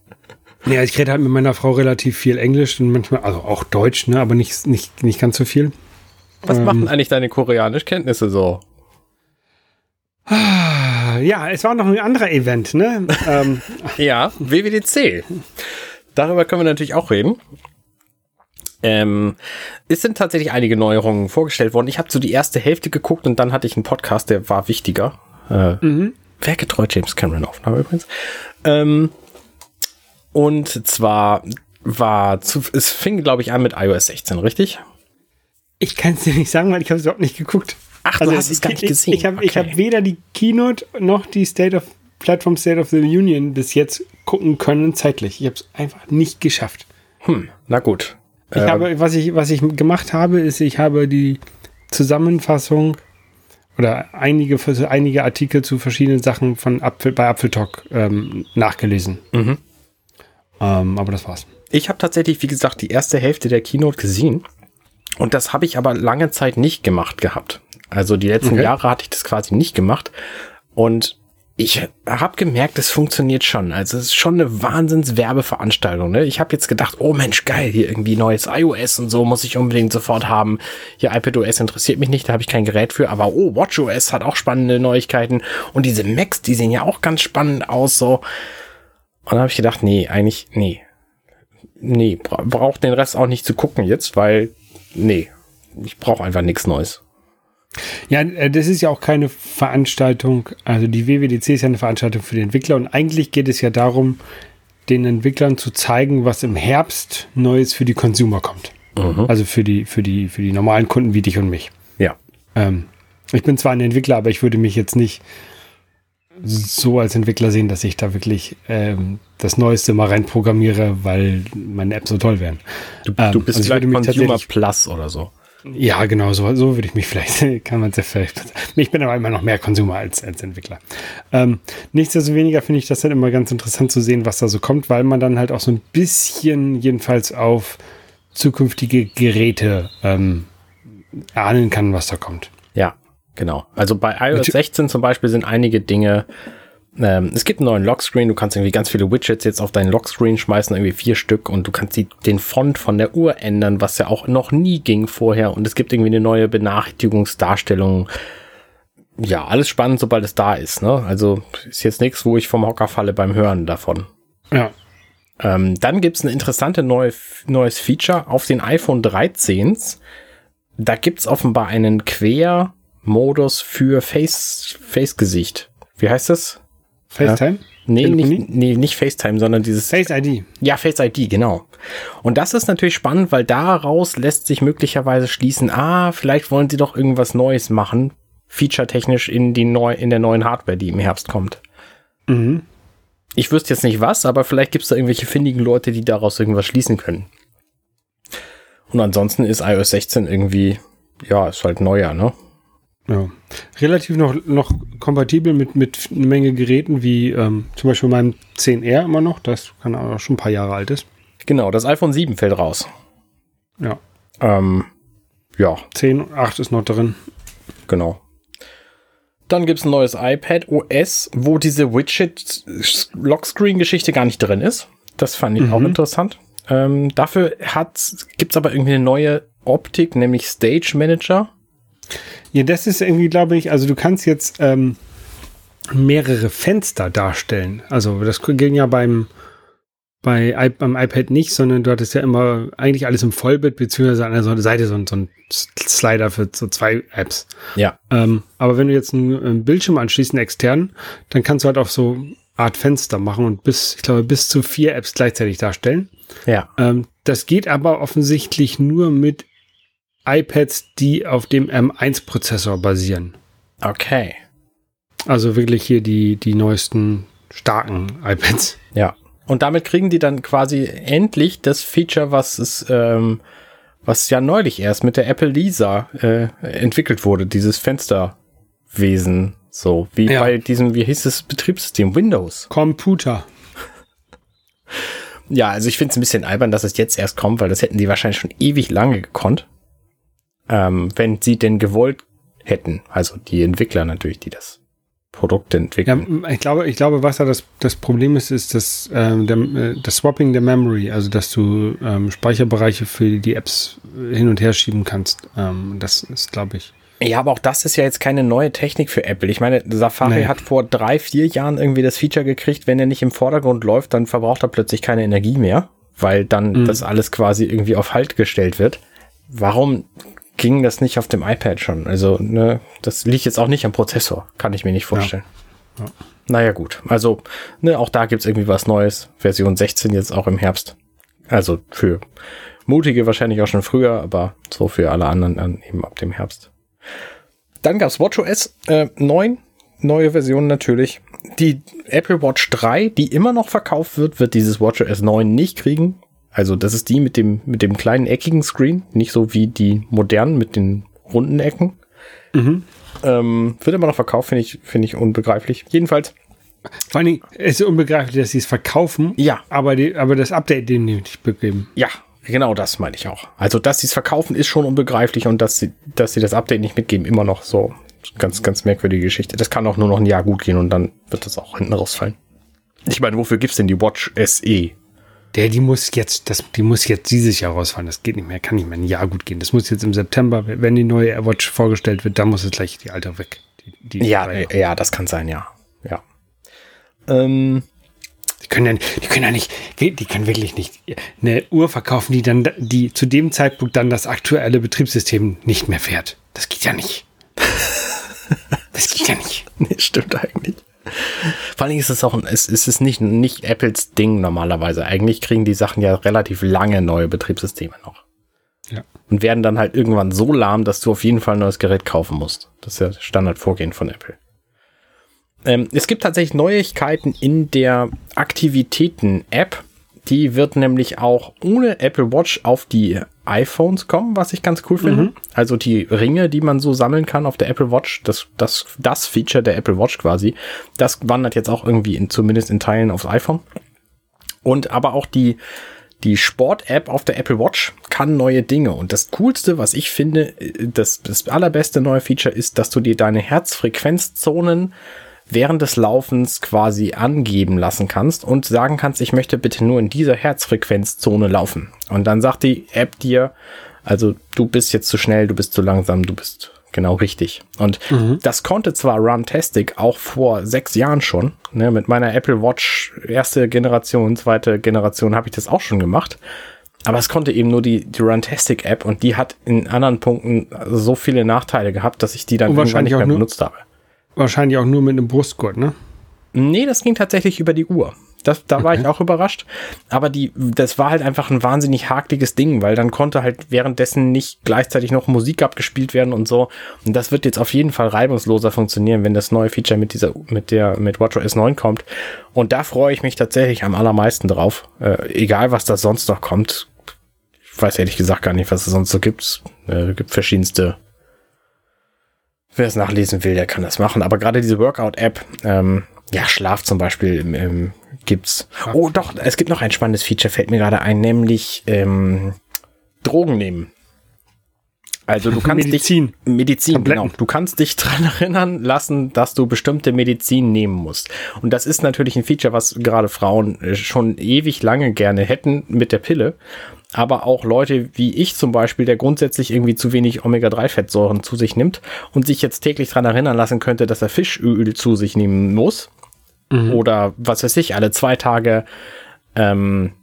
Ja, ich rede halt mit meiner Frau relativ viel Englisch und manchmal, also auch Deutsch, ne, aber nicht, nicht, nicht ganz so viel. Was Ähm. machen eigentlich deine Koreanischkenntnisse so? Ja, es war noch ein anderer Event, ne? ähm, [LAUGHS] Ja, WWDC. Darüber können wir natürlich auch reden. Ähm, es sind tatsächlich einige Neuerungen vorgestellt worden. Ich habe so die erste Hälfte geguckt und dann hatte ich einen Podcast, der war wichtiger. Äh, Werkgetreu James Cameron Aufnahme übrigens. Ähm, und zwar war zu, es fing, glaube ich, an mit iOS 16, richtig? ich kann es dir nicht sagen, weil ich habe es überhaupt nicht geguckt. Ach, du hast es gar nicht ich- gesehen. Ich habe ich Okay. hab weder die Keynote noch die State of Platform State of the Union bis jetzt gucken können zeitlich. Ich habe es einfach nicht geschafft. Hm, na gut. Ich habe, was ich, was ich gemacht habe, ist, ich habe die Zusammenfassung oder einige, einige Artikel zu verschiedenen Sachen von Apfel, bei Apfeltalk ähm, nachgelesen. Mhm. Ähm, aber das war's. Ich habe tatsächlich, wie gesagt, die erste Hälfte der Keynote gesehen. Und das habe ich aber lange Zeit nicht gemacht gehabt. Also die letzten Okay. Jahre hatte ich das quasi nicht gemacht. Und ich habe gemerkt, es funktioniert schon. Also es ist schon eine Wahnsinns-Werbeveranstaltung. Ne? Ich habe jetzt gedacht, oh Mensch, geil, hier irgendwie neues iOS und so muss ich unbedingt sofort haben. Hier iPadOS interessiert mich nicht, da habe ich kein Gerät für. Aber oh, WatchOS hat auch spannende Neuigkeiten. Und diese Macs, die sehen ja auch ganz spannend aus. So. Und dann habe ich gedacht, nee, eigentlich, nee. Nee, bra braucht den Rest auch nicht zu gucken jetzt, weil, nee, ich brauche einfach nichts Neues. Ja, äh, das ist ja auch keine Veranstaltung, also die WWDC ist ja eine Veranstaltung für die Entwickler und eigentlich geht es ja darum, den Entwicklern zu zeigen, was im Herbst Neues für die Consumer kommt. Mhm. Also für die, für die, für die normalen Kunden wie dich und mich. Ja. Ähm, ich bin zwar ein Entwickler, aber ich würde mich jetzt nicht so als Entwickler sehen, dass ich da wirklich ähm, das Neueste mal reinprogrammiere, weil meine Apps so toll wären. Du, ähm, du bist also vielleicht Consumer Plus oder so. Ja, genau, so, so würde ich mich [LAUGHS] vielleicht, kann man es ja vielleicht. Ich bin aber immer noch mehr Konsumer als, als Entwickler. Ähm, nichtsdestoweniger finde ich das dann immer ganz interessant zu sehen, was da so kommt, weil man dann halt auch so ein bisschen jedenfalls auf zukünftige Geräte ähm, ahnen kann, was da kommt. Genau. Also bei iOS 16 zum Beispiel sind einige Dinge ähm, es gibt einen neuen Lockscreen, du kannst irgendwie ganz viele Widgets jetzt auf deinen Lockscreen schmeißen, irgendwie vier Stück und du kannst die, den Font von der Uhr ändern, was ja auch noch nie ging vorher und es gibt irgendwie eine neue Benachrichtigungsdarstellung. Ja, alles spannend, sobald es da ist, ne? Also ist jetzt nichts, wo ich vom Hocker falle beim Hören davon. Ja. Ähm, dann gibt's ein interessantes neue, neues Feature auf den iPhone 13s. Da gibt's offenbar einen Quer-Modus für Face, Face-Gesicht. Wie heißt das? FaceTime? Ja. Nee, nicht, nee, nicht FaceTime, sondern dieses. Face ID. Ja, Face ID, genau. Und das ist natürlich spannend, weil daraus lässt sich möglicherweise schließen, ah, vielleicht wollen sie doch irgendwas Neues machen, featuretechnisch in die neu, in der neuen Hardware, die im Herbst kommt. Mhm. Ich wüsste jetzt nicht was, aber vielleicht gibt es da irgendwelche findigen Leute, die daraus irgendwas schließen können. Und ansonsten ist iOS 16 irgendwie, ja, ist halt neuer, ne? Ja. Relativ noch, noch kompatibel mit, mit einer Menge Geräten, wie ähm, zum Beispiel meinem 10R immer noch, das kann auch schon ein paar Jahre alt ist. Genau, das iPhone 7 fällt raus. Ja. Ähm, ja. 10, 8 ist noch drin. Genau. Dann gibt es ein neues iPad OS, wo diese Widget-Lockscreen-Geschichte gar nicht drin ist. Das fand ich mhm. auch interessant. Ähm, dafür gibt es aber irgendwie eine neue Optik, nämlich Stage Manager. Ja, das ist irgendwie, glaube ich, also du kannst jetzt ähm, mehrere Fenster darstellen. Also das ging ja beim, bei, beim iPad nicht, sondern du hattest ja immer eigentlich alles im Vollbit, beziehungsweise an der Seite so, so ein Slider für so zwei Apps. Ja. Ähm, aber wenn du jetzt einen, einen Bildschirm anschließt, einen externen, dann kannst du halt auch so Art Fenster machen und bis, ich glaube, bis zu vier Apps gleichzeitig darstellen. Ja. Ähm, das geht aber offensichtlich nur mit iPads, die auf dem M1-Prozessor basieren. Okay. Also wirklich hier die, die neuesten starken iPads. Ja. Und damit kriegen die dann quasi endlich das Feature, was es, ähm, was ja neulich erst mit der Apple Lisa äh, entwickelt wurde, dieses Fensterwesen. So, wie ja. bei diesem, wie hieß das Betriebssystem? Windows. Computer. ja, also ich finde es ein bisschen albern, dass es jetzt erst kommt, weil das hätten die wahrscheinlich schon ewig lange gekonnt ähm, wenn sie denn gewollt hätten. Also die Entwickler natürlich, die das Produkt entwickeln. Ja, ich glaube, ich glaube, was da das, das Problem ist, ist das, ähm, der, äh, das Swapping der Memory, also dass du ähm, Speicherbereiche für die Apps hin und her schieben kannst. Ähm, das ist, glaube ich. Ja, aber auch das ist ja jetzt keine neue Technik für Apple. Ich meine, Safari nee. hat vor drei, vier Jahren irgendwie das Feature gekriegt, wenn er nicht im Vordergrund läuft, dann verbraucht er plötzlich keine Energie mehr, weil dann mhm. das alles quasi irgendwie auf Halt gestellt wird. Warum ging das nicht auf dem iPad schon. Also, ne, das liegt jetzt auch nicht am Prozessor, kann ich mir nicht vorstellen. Ja. Ja. Naja, gut. Also, ne, auch da gibt's irgendwie was Neues. Version 16 jetzt auch im Herbst. Also für Mutige wahrscheinlich auch schon früher, aber so für alle anderen dann eben ab dem Herbst. Dann gab's WatchOS äh, 9, neue Version natürlich. Die Apple Watch 3, die immer noch verkauft wird, wird dieses WatchOS 9 nicht kriegen. Also das ist die mit dem, mit dem kleinen eckigen Screen, nicht so wie die modernen mit den runden Ecken. Mhm. Ähm, wird immer noch verkauft, finde ich, finde ich unbegreiflich. Jedenfalls. Vor allen Dingen, es ist unbegreiflich, dass sie es verkaufen. Ja. Aber, die, aber das Update denen nicht begeben. Ja, genau das meine ich auch. Also, dass sie es verkaufen, ist schon unbegreiflich und dass sie, dass sie das Update nicht mitgeben, immer noch so. Ganz, ganz merkwürdige Geschichte. Das kann auch nur noch ein Jahr gut gehen und dann wird das auch hinten rausfallen. Ich meine, wofür gibt's denn die Watch SE? Der, die muss jetzt, das, die muss jetzt dieses Jahr rausfallen. Das geht nicht mehr, kann nicht mehr ein Jahr gut gehen. Das muss jetzt im September, wenn die neue AirWatch vorgestellt wird, dann muss es gleich die alte weg. Die, die ja, ja, das kann sein, ja. Ja. Ähm, können ja, die können ja nicht, die können wirklich nicht eine Uhr verkaufen, die dann, die zu dem Zeitpunkt dann das aktuelle Betriebssystem nicht mehr fährt. Das geht ja nicht. [LAUGHS] Das geht ja nicht. Nee, stimmt eigentlich. Vor allem ist es auch, es, es ist nicht, nicht Apples Ding normalerweise. Eigentlich kriegen die Sachen ja relativ lange neue Betriebssysteme noch. Ja. Und werden dann halt irgendwann so lahm, dass du auf jeden Fall ein neues Gerät kaufen musst. Das ist ja das Standardvorgehen von Apple. Ähm, es gibt tatsächlich Neuigkeiten in der Aktivitäten-App. Die wird nämlich auch ohne Apple Watch auf die iPhones kommen, was ich ganz cool finde. Mhm. Also die Ringe, die man so sammeln kann auf der Apple Watch, das, das, das Feature der Apple Watch quasi, das wandert jetzt auch irgendwie in, zumindest in Teilen aufs iPhone. Und aber auch die, die Sport-App auf der Apple Watch kann neue Dinge. Und das Coolste, was ich finde, das, das allerbeste neue Feature ist, dass du dir deine Herzfrequenzzonen während des Laufens quasi angeben lassen kannst und sagen kannst, ich möchte bitte nur in dieser Herzfrequenzzone laufen. Und dann sagt die App dir, also du bist jetzt zu schnell, du bist zu langsam, du bist genau richtig. Und mhm. das konnte zwar Runtastic auch vor sechs Jahren schon. Ne, mit meiner Apple Watch erste Generation, zweite Generation habe ich das auch schon gemacht. Aber es konnte eben nur die, die Runtastic App und die hat in anderen Punkten so viele Nachteile gehabt, dass ich die dann irgendwann nicht mehr benutzt habe. Wahrscheinlich auch nur mit einem Brustgurt, ne? Nee, das ging tatsächlich über die Uhr. Das, da okay. war ich auch überrascht. Aber die, das war halt einfach ein wahnsinnig hakliges Ding, weil dann konnte halt währenddessen nicht gleichzeitig noch Musik abgespielt werden und so. Und das wird jetzt auf jeden Fall reibungsloser funktionieren, wenn das neue Feature mit dieser, mit der, mit WatchOS 9 kommt. Und da freue ich mich tatsächlich am allermeisten drauf. Äh, egal, was da sonst noch kommt. Ich weiß ehrlich gesagt gar nicht, was es sonst so gibt. Äh, gibt verschiedenste Wer es nachlesen will, der kann das machen. Aber gerade diese Workout-App, ähm, ja, Schlaf zum Beispiel ähm, gibt's. Oh, doch, es gibt noch ein spannendes Feature, fällt mir gerade ein, nämlich ähm, Drogen nehmen. Also du kannst Medizin. dich Medizin, Tabletten. genau. Du kannst dich [LAUGHS] dran erinnern lassen, dass du bestimmte Medizin nehmen musst. Und das ist natürlich ein Feature, was gerade Frauen äh, schon ewig lange gerne hätten mit der Pille aber auch Leute wie ich zum Beispiel, der grundsätzlich irgendwie zu wenig Omega-3-Fettsäuren zu sich nimmt und sich jetzt täglich dran erinnern lassen könnte, dass er Fischöl zu sich nehmen muss. Mhm. Oder was weiß ich, alle zwei Tage. Ähm,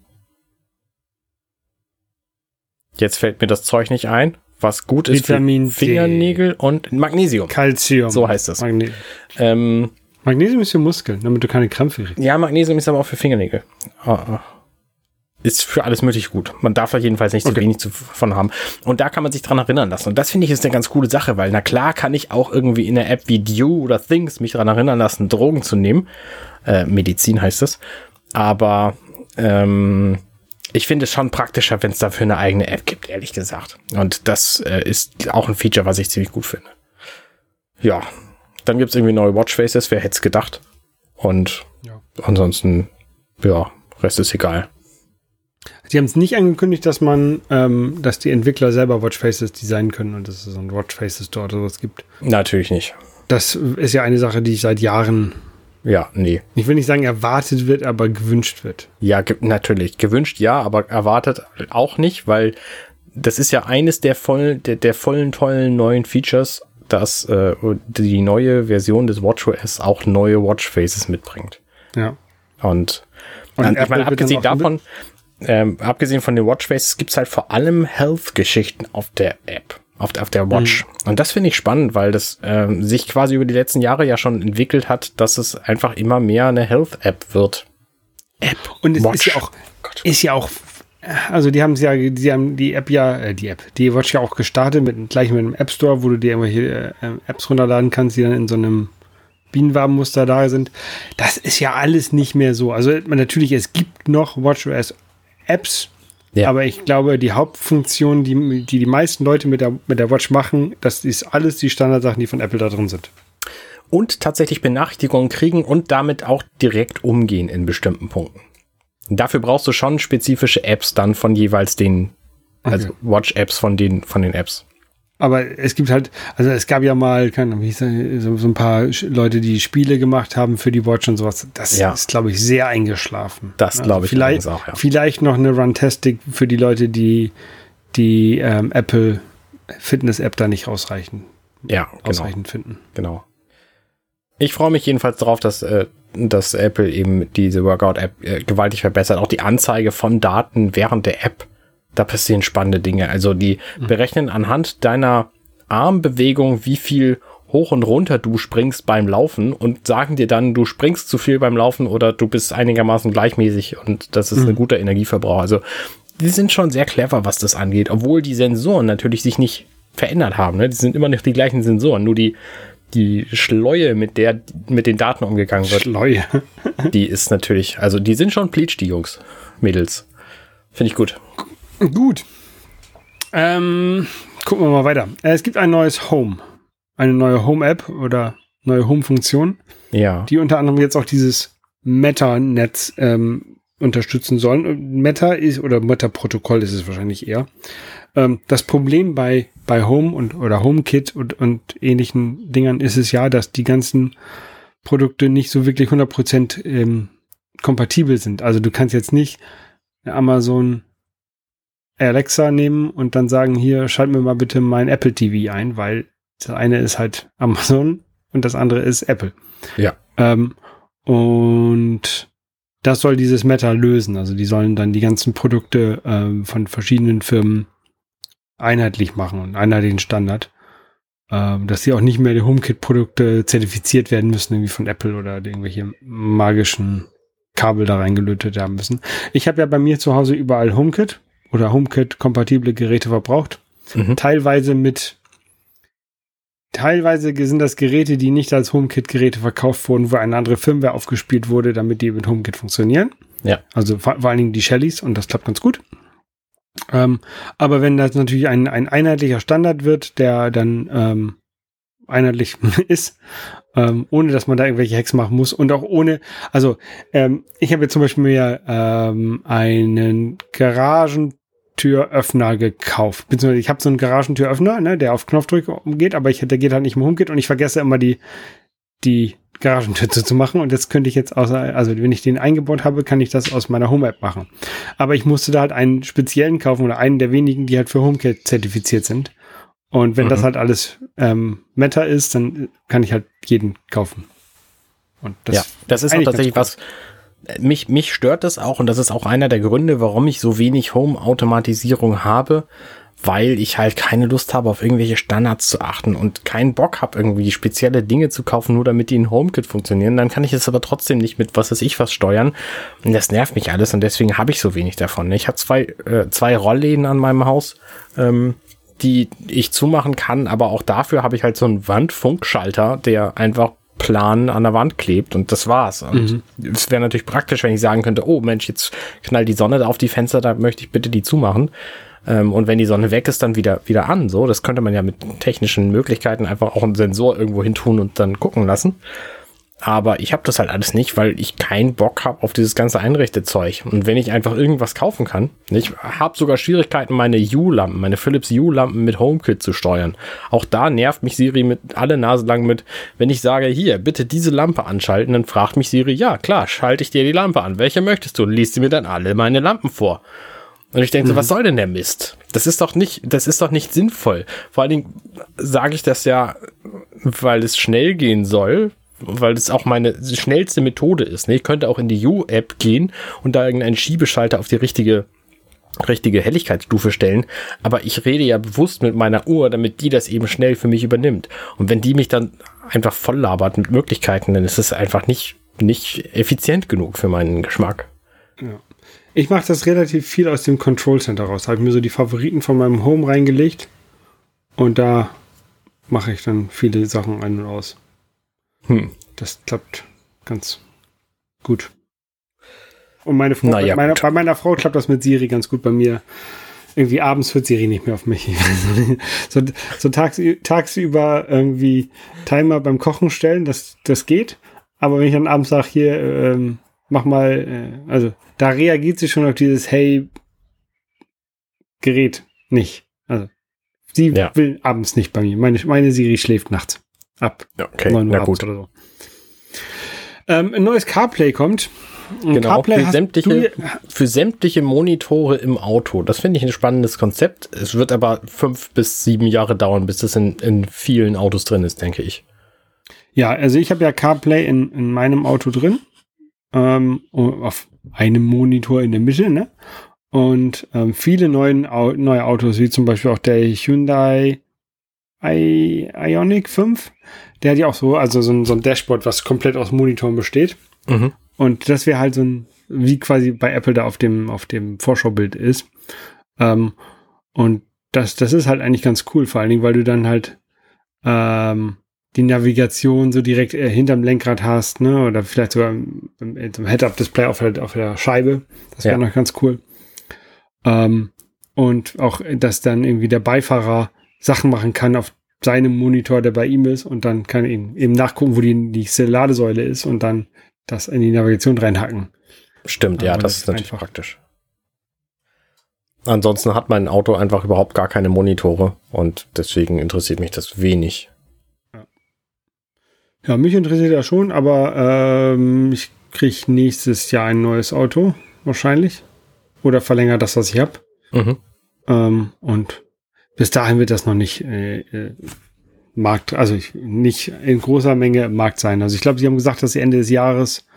jetzt fällt mir das Zeug nicht ein. Was gut ist Vitamin für Fingernägel D. und Magnesium. Calcium. So heißt es. Magne ähm, Magnesium ist für Muskeln, damit du keine Krämpfe kriegst. Ja, Magnesium ist aber auch für Fingernägel. Oh, oh ist für alles möglich gut. Man darf da jedenfalls nicht okay. zu wenig davon haben. Und da kann man sich dran erinnern lassen. Und das finde ich ist eine ganz coole Sache, weil na klar kann ich auch irgendwie in einer App wie Dew oder Things mich dran erinnern lassen, Drogen zu nehmen. Äh, Medizin heißt es. Aber ähm, ich finde es schon praktischer, wenn es dafür eine eigene App gibt, ehrlich gesagt. Und das äh, ist auch ein Feature, was ich ziemlich gut finde. Ja, dann gibt es irgendwie neue Watchfaces, wer hätte es gedacht. Und ja. ansonsten, ja, Rest ist egal. Sie haben es nicht angekündigt, dass man, ähm, dass die Entwickler selber Watchfaces designen können und dass es so ein Watchfaces dort oder sowas gibt. Natürlich nicht. Das ist ja eine Sache, die ich seit Jahren. Ja, nee. Ich will nicht sagen, erwartet wird, aber gewünscht wird. Ja, ge natürlich. Gewünscht ja, aber erwartet auch nicht, weil das ist ja eines der vollen, der, der vollen, tollen neuen Features, dass äh, die neue Version des WatchOS auch neue Watchfaces mitbringt. Ja. Und, und ich meine, abgesehen davon, ähm, abgesehen von den Watchfaces gibt es halt vor allem Health-Geschichten auf der App, auf, auf der Watch. Mhm. Und das finde ich spannend, weil das ähm, sich quasi über die letzten Jahre ja schon entwickelt hat, dass es einfach immer mehr eine Health-App wird. App. Und es Watch. ist ja auch, ist ja auch, also die haben es ja, die haben die App ja, äh, die App, die Watch ja auch gestartet mit gleich mit einem App Store, wo du dir irgendwelche äh, Apps runterladen kannst, die dann in so einem Bienenwabenmuster da sind. Das ist ja alles nicht mehr so. Also natürlich, es gibt noch WatchOS Apps. Ja. Aber ich glaube, die Hauptfunktion, die, die die meisten Leute mit der, mit der Watch machen, das ist alles die Standardsachen, die von Apple da drin sind. Und tatsächlich Benachrichtigungen kriegen und damit auch direkt umgehen in bestimmten Punkten. Dafür brauchst du schon spezifische Apps dann von jeweils den, also okay. Watch-Apps von den, von den Apps. Aber es gibt halt, also es gab ja mal, kann, wie so, so ein paar Leute, die Spiele gemacht haben für die Watch und sowas. Das ja. ist, glaube ich, sehr eingeschlafen. Das also glaube ich vielleicht auch, ja. Vielleicht noch eine Runtastic für die Leute, die die ähm, Apple Fitness App da nicht ausreichend, ja, genau. ausreichend finden. Genau. Ich freue mich jedenfalls darauf, dass, äh, dass Apple eben diese Workout-App äh, gewaltig verbessert. Auch die Anzeige von Daten während der App, da passieren spannende Dinge. Also die mhm. berechnen anhand deiner Armbewegung, wie viel hoch und runter du springst beim Laufen und sagen dir dann, du springst zu viel beim Laufen oder du bist einigermaßen gleichmäßig und das ist mhm. ein guter Energieverbrauch. Also die sind schon sehr clever, was das angeht, obwohl die Sensoren natürlich sich nicht verändert haben. Ne? Die sind immer noch die gleichen Sensoren, nur die, die Schleue, mit der mit den Daten umgegangen wird. Schleue. die ist natürlich, also die sind schon Bleach, die Jungs, Mädels. Finde ich gut. [LAUGHS] Gut. Ähm, gucken wir mal weiter. Äh, es gibt ein neues Home eine neue Home-App oder neue Home-Funktion, ja. die unter anderem jetzt auch dieses Meta-Netz ähm, unterstützen sollen. Meta ist, oder Meta-Protokoll ist es wahrscheinlich eher. Ähm, das Problem bei, bei Home und oder HomeKit und, und ähnlichen Dingern ist es ja, dass die ganzen Produkte nicht so wirklich 100% ähm, kompatibel sind. Also du kannst jetzt nicht Amazon Alexa nehmen und dann sagen, hier, schalt mir mal bitte mein Apple TV ein, weil das eine ist halt [LAUGHS] Amazon und das andere ist Apple. Ja. Ähm, und das soll dieses Meta lösen. Also die sollen dann die ganzen Produkte ähm, von verschiedenen Firmen einheitlich machen und einheitlichen Standard. Ähm, dass sie auch nicht mehr die HomeKit-Produkte zertifiziert werden müssen, irgendwie von Apple oder irgendwelche magischen Kabel da reingelötet haben müssen. Ich habe ja bei mir zu Hause überall HomeKit oder HomeKit-kompatible Geräte verbraucht. Mhm. Teilweise mit Teilweise sind das Geräte, die nicht als HomeKit-Geräte verkauft wurden, wo eine andere Firmware aufgespielt wurde, damit die mit HomeKit funktionieren. Ja. Also vor, vor allen Dingen die Shellys und das klappt ganz gut. Ähm, aber wenn das natürlich ein, ein einheitlicher Standard wird, der dann ähm, einheitlich [LAUGHS] ist, ähm, ohne dass man da irgendwelche Hacks machen muss und auch ohne, also ähm, ich habe jetzt zum Beispiel mir ähm, einen Garagen Türöffner gekauft. Beziehungsweise ich habe so einen Garagentüröffner, ne, der auf Knopfdruck umgeht, aber ich, der geht halt nicht mehr umgeht und ich vergesse immer die, die Garagentür zu machen und jetzt könnte ich jetzt außer, also wenn ich den eingebaut habe, kann ich das aus meiner Home-App machen. Aber ich musste da halt einen speziellen kaufen oder einen der wenigen, die halt für HomeKit zertifiziert sind. Und wenn mhm. das halt alles ähm, Meta ist, dann kann ich halt jeden kaufen. Und das ja, das ist auch tatsächlich was, mich, mich stört das auch und das ist auch einer der Gründe, warum ich so wenig Home-Automatisierung habe, weil ich halt keine Lust habe, auf irgendwelche Standards zu achten und keinen Bock habe, irgendwie spezielle Dinge zu kaufen, nur damit die in HomeKit funktionieren. Dann kann ich es aber trotzdem nicht mit was weiß ich was steuern. Und das nervt mich alles und deswegen habe ich so wenig davon. Ich habe zwei, äh, zwei Rollläden an meinem Haus. Ähm, die ich zumachen kann, aber auch dafür habe ich halt so einen Wandfunkschalter, der einfach Plan an der Wand klebt und das war's. Und mhm. es wäre natürlich praktisch, wenn ich sagen könnte, oh Mensch, jetzt knallt die Sonne da auf die Fenster, da möchte ich bitte die zumachen. Ähm, und wenn die Sonne weg ist, dann wieder, wieder an. So, das könnte man ja mit technischen Möglichkeiten einfach auch einen Sensor irgendwo hin tun und dann gucken lassen. Aber ich habe das halt alles nicht, weil ich keinen Bock habe auf dieses ganze Einrichtezeug. Und wenn ich einfach irgendwas kaufen kann, ich habe sogar Schwierigkeiten, meine U-Lampen, meine Philips U-Lampen mit HomeKit zu steuern. Auch da nervt mich Siri mit alle Nase lang mit, wenn ich sage, hier, bitte diese Lampe anschalten, dann fragt mich Siri, ja, klar, schalte ich dir die Lampe an. Welche möchtest du? Und liest sie mir dann alle meine Lampen vor. Und ich denke mhm. so, was soll denn der Mist? Das ist doch nicht, das ist doch nicht sinnvoll. Vor allen Dingen sage ich das ja, weil es schnell gehen soll, weil das auch meine schnellste Methode ist. Ne? Ich könnte auch in die U-App gehen und da irgendeinen Schiebeschalter auf die richtige richtige Helligkeitsstufe stellen, aber ich rede ja bewusst mit meiner Uhr, damit die das eben schnell für mich übernimmt. Und wenn die mich dann einfach voll labert mit Möglichkeiten, dann ist es einfach nicht, nicht effizient genug für meinen Geschmack. Ja. Ich mache das relativ viel aus dem Control Center raus. Habe mir so die Favoriten von meinem Home reingelegt und da mache ich dann viele Sachen ein und aus. Hm. Das klappt ganz gut. Und meine Frau, naja, meine, bei meiner Frau klappt das mit Siri ganz gut. Bei mir irgendwie abends hört Siri nicht mehr auf mich. [LAUGHS] so, so tags, tagsüber irgendwie Timer beim Kochen stellen, das, das geht. Aber wenn ich dann abends sage, hier, ähm, mach mal, äh, also da reagiert sie schon auf dieses Hey Gerät nicht. Also sie ja. will abends nicht bei mir. Meine, meine Siri schläft nachts ab. Okay, 9 Uhr na gut. oder so. Ähm, ein neues CarPlay kommt. genau, CarPlay für, sämtliche, für sämtliche Monitore im Auto. Das finde ich ein spannendes Konzept. Es wird aber fünf bis sieben Jahre dauern, bis das in, in vielen Autos drin ist, denke ich. Ja, also ich habe ja CarPlay in, in meinem Auto drin. Ähm, auf einem Monitor in der Mitte, ne? Und ähm, viele neuen, neue Autos, wie zum Beispiel auch der Hyundai I Ionic 5, der hat ja auch so, also so ein, so ein Dashboard, was komplett aus Monitoren besteht. Mhm. Und das wäre halt so ein, wie quasi bei Apple da auf dem, auf dem Vorschaubild ist. Ähm, und das, das ist halt eigentlich ganz cool, vor allen Dingen, weil du dann halt ähm, die Navigation so direkt äh, hinterm Lenkrad hast, ne? Oder vielleicht sogar im, im Head-Up-Display auf, der, auf der Scheibe. Das wäre ja. noch ganz cool. Ähm, und auch, dass dann irgendwie der Beifahrer Sachen machen kann auf seinem Monitor, der bei ihm ist, und dann kann ihn eben nachgucken, wo die nächste Ladesäule ist und dann das in die Navigation reinhacken. Stimmt, ja, das, das ist natürlich einfach. praktisch. Ansonsten hat mein Auto einfach überhaupt gar keine Monitore und deswegen interessiert mich das wenig. Ja, ja mich interessiert das schon, aber ähm, ich kriege nächstes Jahr ein neues Auto, wahrscheinlich. Oder verlängere das, was ich habe. Mhm. Ähm, und bis dahin wird das noch nicht äh, äh, Markt, also nicht in großer Menge Markt sein. Also ich glaube, sie haben gesagt, dass sie Ende des Jahres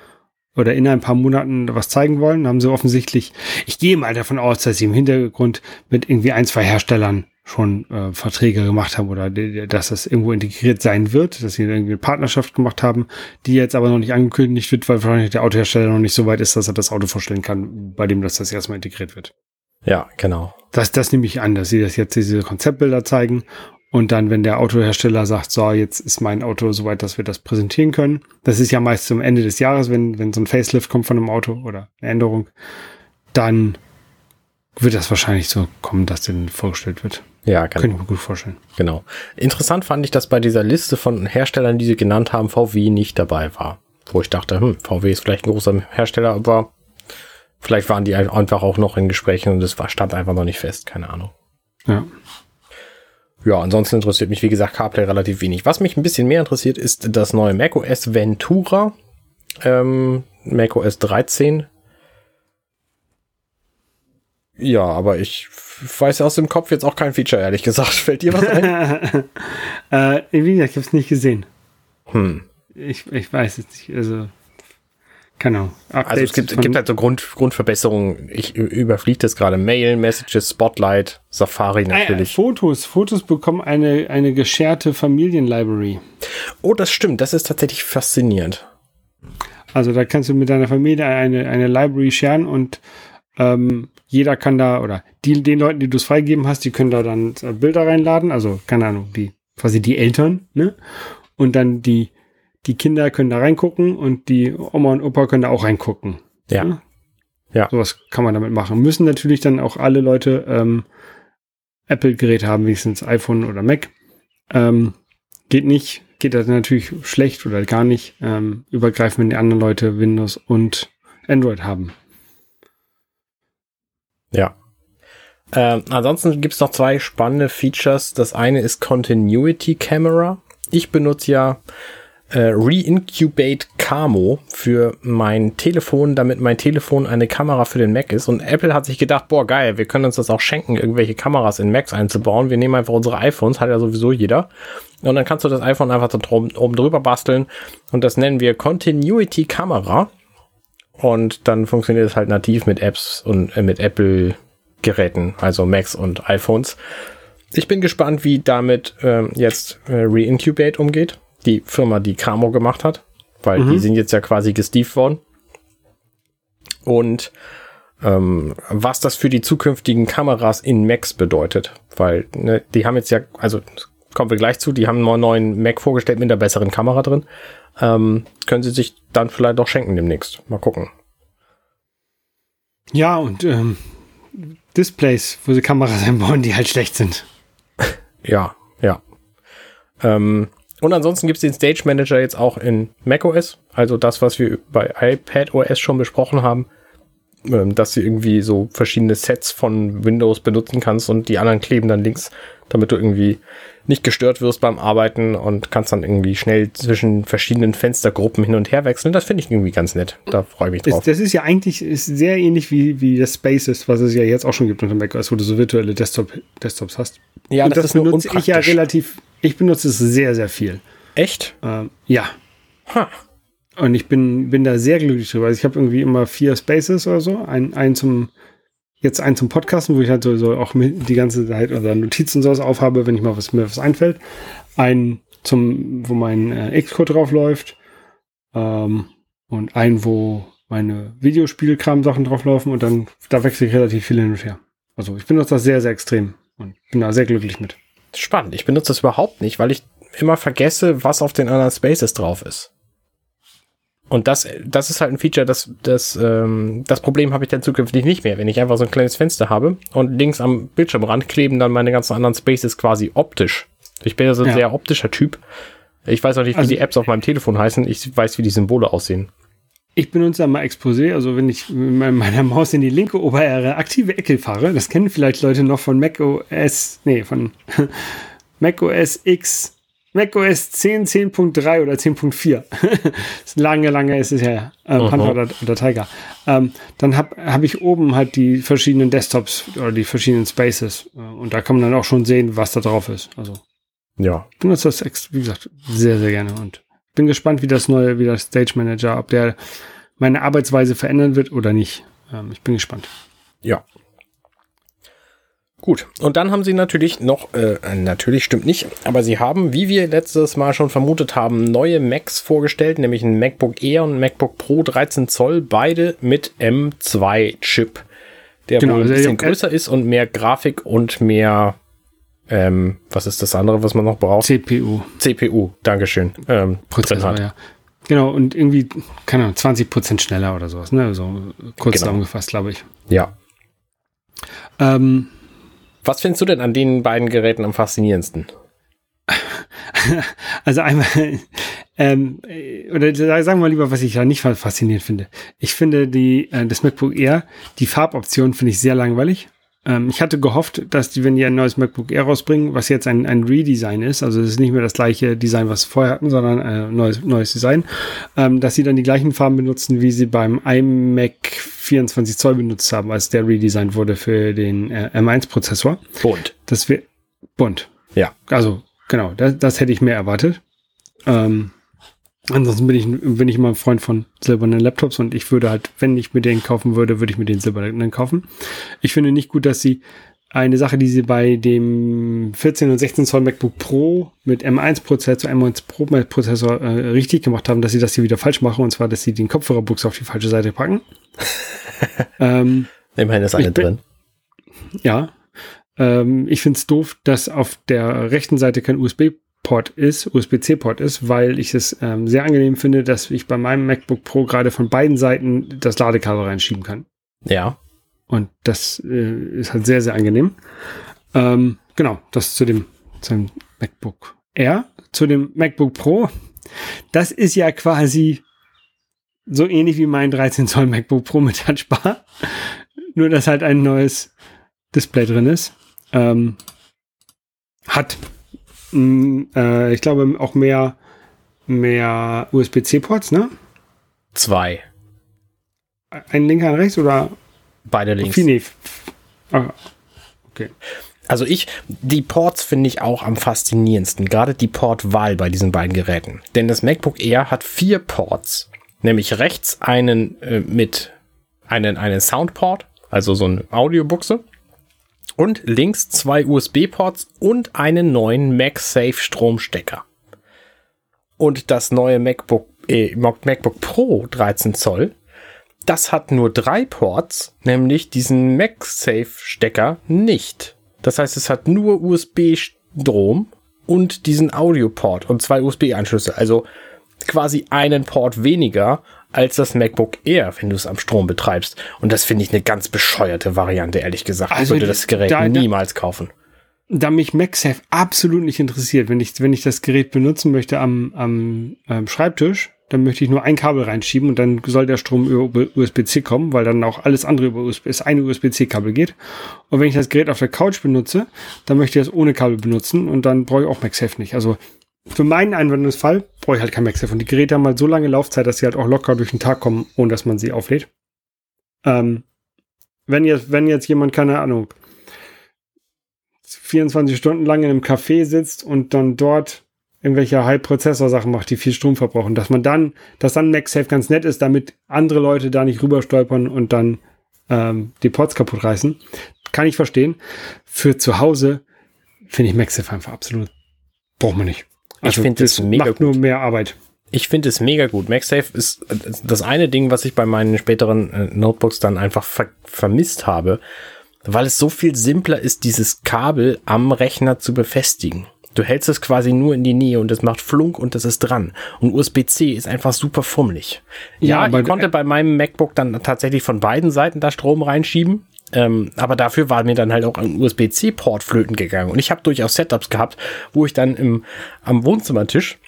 oder in ein paar Monaten was zeigen wollen. Haben sie offensichtlich, ich gehe mal davon aus, dass sie im Hintergrund mit irgendwie ein, zwei Herstellern schon äh, Verträge gemacht haben oder dass das irgendwo integriert sein wird, dass sie irgendwie eine Partnerschaft gemacht haben, die jetzt aber noch nicht angekündigt wird, weil wahrscheinlich der Autohersteller noch nicht so weit ist, dass er das Auto vorstellen kann, bei dem das das erstmal integriert wird. Ja, genau. Das, das nehme ich an, dass sie das jetzt diese Konzeptbilder zeigen und dann, wenn der Autohersteller sagt, so, jetzt ist mein Auto soweit, dass wir das präsentieren können. Das ist ja meist zum Ende des Jahres, wenn, wenn so ein Facelift kommt von einem Auto oder eine Änderung, dann wird das wahrscheinlich so kommen, dass den vorgestellt wird. Ja, genau. Könnte ich mir gut vorstellen. Genau. Interessant fand ich, dass bei dieser Liste von Herstellern, die sie genannt haben, VW nicht dabei war. Wo ich dachte, hm, VW ist vielleicht ein großer Hersteller, aber Vielleicht waren die einfach auch noch in Gesprächen und es stand einfach noch nicht fest, keine Ahnung. Ja. Ja, ansonsten interessiert mich, wie gesagt, CarPlay relativ wenig. Was mich ein bisschen mehr interessiert, ist das neue macOS Ventura, ähm, macOS 13. Ja, aber ich weiß aus dem Kopf jetzt auch kein Feature, ehrlich gesagt. [LAUGHS] Fällt dir was ein? [LAUGHS] äh, wie gesagt, ich habe es nicht gesehen. Hm. Ich, ich weiß es nicht. Also Genau. Updates also es gibt, gibt halt so Grund, Grundverbesserungen. Ich überfliege das gerade. Mail, Messages, Spotlight, Safari natürlich. Ah, Fotos. Fotos bekommen eine, eine gescherte Familienlibrary. Oh, das stimmt. Das ist tatsächlich faszinierend. Also da kannst du mit deiner Familie eine, eine Library sharen und ähm, jeder kann da, oder die, den Leuten, die du es freigegeben hast, die können da dann Bilder reinladen. Also, keine Ahnung, die, quasi die Eltern, ne? Und dann die die Kinder können da reingucken und die Oma und Opa können da auch reingucken. Ja. Ja. ja. Sowas kann man damit machen. Müssen natürlich dann auch alle Leute ähm, Apple-Geräte haben, wenigstens iPhone oder Mac. Ähm, geht nicht, geht das natürlich schlecht oder gar nicht. Ähm, übergreifen, wenn die anderen Leute Windows und Android haben. Ja. Ähm, ansonsten gibt es noch zwei spannende Features. Das eine ist Continuity Camera. Ich benutze ja äh, Reincubate Camo für mein Telefon, damit mein Telefon eine Kamera für den Mac ist. Und Apple hat sich gedacht, boah, geil, wir können uns das auch schenken, irgendwelche Kameras in Macs einzubauen. Wir nehmen einfach unsere iPhones, hat ja sowieso jeder. Und dann kannst du das iPhone einfach da oben drüber basteln. Und das nennen wir Continuity Kamera. Und dann funktioniert es halt nativ mit Apps und äh, mit Apple Geräten, also Macs und iPhones. Ich bin gespannt, wie damit ähm, jetzt äh, Reincubate umgeht die Firma, die Camo gemacht hat, weil mhm. die sind jetzt ja quasi gestieft worden. Und ähm, was das für die zukünftigen Kameras in Macs bedeutet, weil ne, die haben jetzt ja, also kommen wir gleich zu, die haben einen neuen Mac vorgestellt mit einer besseren Kamera drin. Ähm, können sie sich dann vielleicht auch schenken demnächst. Mal gucken. Ja, und ähm, Displays, wo sie Kameras [LAUGHS] einbauen, die halt schlecht sind. ja, ja. Ähm, und ansonsten gibt es den Stage Manager jetzt auch in macOS, also das, was wir bei iPadOS schon besprochen haben, ähm, dass du irgendwie so verschiedene Sets von Windows benutzen kannst und die anderen kleben dann links, damit du irgendwie nicht gestört wirst beim Arbeiten und kannst dann irgendwie schnell zwischen verschiedenen Fenstergruppen hin und her wechseln. Das finde ich irgendwie ganz nett. Da freue ich mich drauf. Das, das, ist ja eigentlich ist sehr ähnlich wie, wie das Spaces, was es ja jetzt auch schon gibt unter macOS, wo du so virtuelle Desktop, Desktops hast. Ja, und das, das benutze ich ja relativ ich benutze es sehr, sehr viel. Echt? Ähm, ja. Ha. Und ich bin, bin da sehr glücklich drüber. Also ich habe irgendwie immer vier Spaces oder so. Ein, ein zum, jetzt ein zum Podcasten, wo ich halt so, so auch die ganze Zeit oder Notizen und sowas aufhabe, wenn ich mal was mir was einfällt. Ein zum, wo mein äh, Xcode drauf läuft. Ähm, und ein, wo meine Videospielkram-Sachen drauflaufen und dann, da wechsle ich relativ viel hin und her. Also ich benutze das sehr, sehr extrem und bin da sehr glücklich mit. Spannend. Ich benutze das überhaupt nicht, weil ich immer vergesse, was auf den anderen Spaces drauf ist. Und das, das ist halt ein Feature, das, das, ähm, das Problem habe ich dann zukünftig nicht mehr. Wenn ich einfach so ein kleines Fenster habe und links am Bildschirmrand kleben dann meine ganzen anderen Spaces quasi optisch. Ich bin ja so ein Ja. sehr optischer Typ. Ich weiß auch nicht, wie Also- die Apps auf meinem Telefon heißen. Ich weiß, wie die Symbole aussehen. Ich benutze einmal Exposé, also wenn ich mit meiner Maus in die linke obere aktive Ecke fahre, das kennen vielleicht Leute noch von Mac OS, nee, von [LAUGHS] Mac OS X, Mac OS 10, 10.3 oder 10.4. [LAUGHS] ist lange, lange ist es ja, äh. Panther oder, oder Tiger. Ähm, dann habe hab ich oben halt die verschiedenen Desktops oder die verschiedenen Spaces äh, und da kann man dann auch schon sehen, was da drauf ist. Also Ja. ich benutze das, wie gesagt, sehr, sehr gerne und bin gespannt, wie das neue, wie das Stage Manager, ob der meine Arbeitsweise verändern wird oder nicht. Ähm, ich bin gespannt. Ja. Gut. Und dann haben sie natürlich noch, äh, natürlich stimmt nicht, aber sie haben, wie wir letztes Mal schon vermutet haben, neue Macs vorgestellt, nämlich ein MacBook Air und ein MacBook Pro 13 Zoll, beide mit M2-Chip, der Genau, wohl ein also, bisschen größer ist und mehr Grafik und mehr, ähm, was ist das andere, was man noch braucht? CPU, CPU, Dankeschön. Ähm, Prozessor, ja. Genau, und irgendwie, keine Ahnung, 20 Prozent schneller oder sowas, ne? So kurz Genau. zusammengefasst, glaube ich. Ja. Ähm, Was findest du denn an den beiden Geräten am faszinierendsten? [LAUGHS] also einmal, [LAUGHS] ähm, äh, oder sagen wir lieber, was ich da nicht faszinierend finde. Ich finde die, äh, das MacBook Air, die Farboption finde ich sehr langweilig. Ähm, ich hatte gehofft, dass die, wenn die ein neues MacBook Air rausbringen, was jetzt ein, ein Redesign ist, also es ist nicht mehr das gleiche Design, was sie vorher hatten, sondern ein neues, neues Design, ähm, dass sie dann die gleichen Farben benutzen, wie sie beim iMac 24 Zoll benutzt haben, als der redesigned wurde für den äh, M1-Prozessor. Bunt. Das wäre bunt. Ja. Also, genau, das, das hätte ich mehr erwartet. Ähm, ansonsten bin ich, bin ich immer ein Freund von silbernen Laptops und ich würde halt, wenn ich mir den kaufen würde, würde ich mir den silbernen kaufen. Ich finde nicht gut, dass sie eine Sache, die sie bei dem 14 und 16 Zoll MacBook Pro mit M1-Prozessor, M1 Pro Prozessor äh, richtig gemacht haben, dass sie das hier wieder falsch machen und zwar, dass sie den Kopfhörerbuchs auf die falsche Seite packen. [LAUGHS] ähm, Immerhin ist eine drin. ja. Ähm, ich finde es doof, dass auf der rechten Seite kein USB-Port ist, USB-C-Port ist, weil ich es ähm, sehr angenehm finde, dass ich bei meinem MacBook Pro gerade von beiden Seiten das Ladekabel reinschieben kann. Ja. Und das äh, ist halt sehr, sehr angenehm. Ähm, genau, das zu dem, zu dem MacBook Air. Zu dem MacBook Pro. Das ist ja quasi so ähnlich wie mein 13 Zoll MacBook Pro mit Touchbar. Nur, dass halt ein neues Display drin ist. Ähm, hat, mh, äh, ich glaube, auch mehr, mehr USB-C-Ports, ne? Zwei. Ein linker, ein rechts oder Beide links. viel? Nee. Ah, okay. Also ich, die Ports finde ich auch am faszinierendsten. Gerade die Portwahl bei diesen beiden Geräten. Denn das MacBook Air hat vier Ports. Nämlich rechts einen äh, mit einen, einen Soundport, also so eine Audiobuchse. Und links zwei USB-Ports und einen neuen MagSafe Stromstecker. Und das neue MacBook, äh, MacBook Pro 13 Zoll das hat nur drei Ports, nämlich diesen MagSafe-Stecker nicht. Das heißt, es hat nur USB-Strom und diesen Audio-Port und zwei USB-Anschlüsse. Also quasi einen Port weniger als das MacBook Air, wenn du es am Strom betreibst. Und das finde ich eine ganz bescheuerte Variante, ehrlich gesagt. Also ich würde das Gerät da- niemals kaufen. da mich MagSafe absolut nicht interessiert, wenn ich, wenn ich das Gerät benutzen möchte am, am, am Schreibtisch, dann möchte ich nur ein Kabel reinschieben und dann soll der Strom über USB-C kommen, weil dann auch alles andere über USB, es eine USB-C-Kabel geht. Und wenn ich das Gerät auf der Couch benutze, dann möchte ich das ohne Kabel benutzen und dann brauche ich auch MagSafe nicht. Also für meinen Anwendungsfall brauche ich halt kein MagSafe. Und die Geräte haben halt so lange Laufzeit, dass sie halt auch locker durch den Tag kommen, ohne dass man sie auflädt. Ähm, wenn jetzt, wenn jetzt jemand, keine Ahnung, 24 Stunden lang in einem Café sitzt und dann dort irgendwelche High-Prozessor-Sachen macht, die viel Strom verbrauchen, dass man dann, dass dann MagSafe ganz nett ist, damit andere Leute da nicht rüber stolpern und dann ähm, die Ports kaputt reißen. Kann ich verstehen. Für zu Hause finde ich MagSafe einfach absolut, braucht man nicht. Also ich finde es mega macht gut. nur mehr Arbeit. Ich finde es mega gut. MagSafe ist das eine Ding, was ich bei meinen späteren äh, Notebooks dann einfach ver vermisst habe, weil es so viel simpler ist, dieses Kabel am Rechner zu befestigen. Du hältst es quasi nur in die Nähe und es macht Flunk und es ist dran. Und USB-C ist einfach super fummelig. Ja, ja ich konnte bei meinem MacBook dann tatsächlich von beiden Seiten da Strom reinschieben. Ähm, aber dafür war mir dann halt auch ein USB-C-Port flöten gegangen. Und ich habe durchaus Setups gehabt, wo ich dann im, am Wohnzimmertisch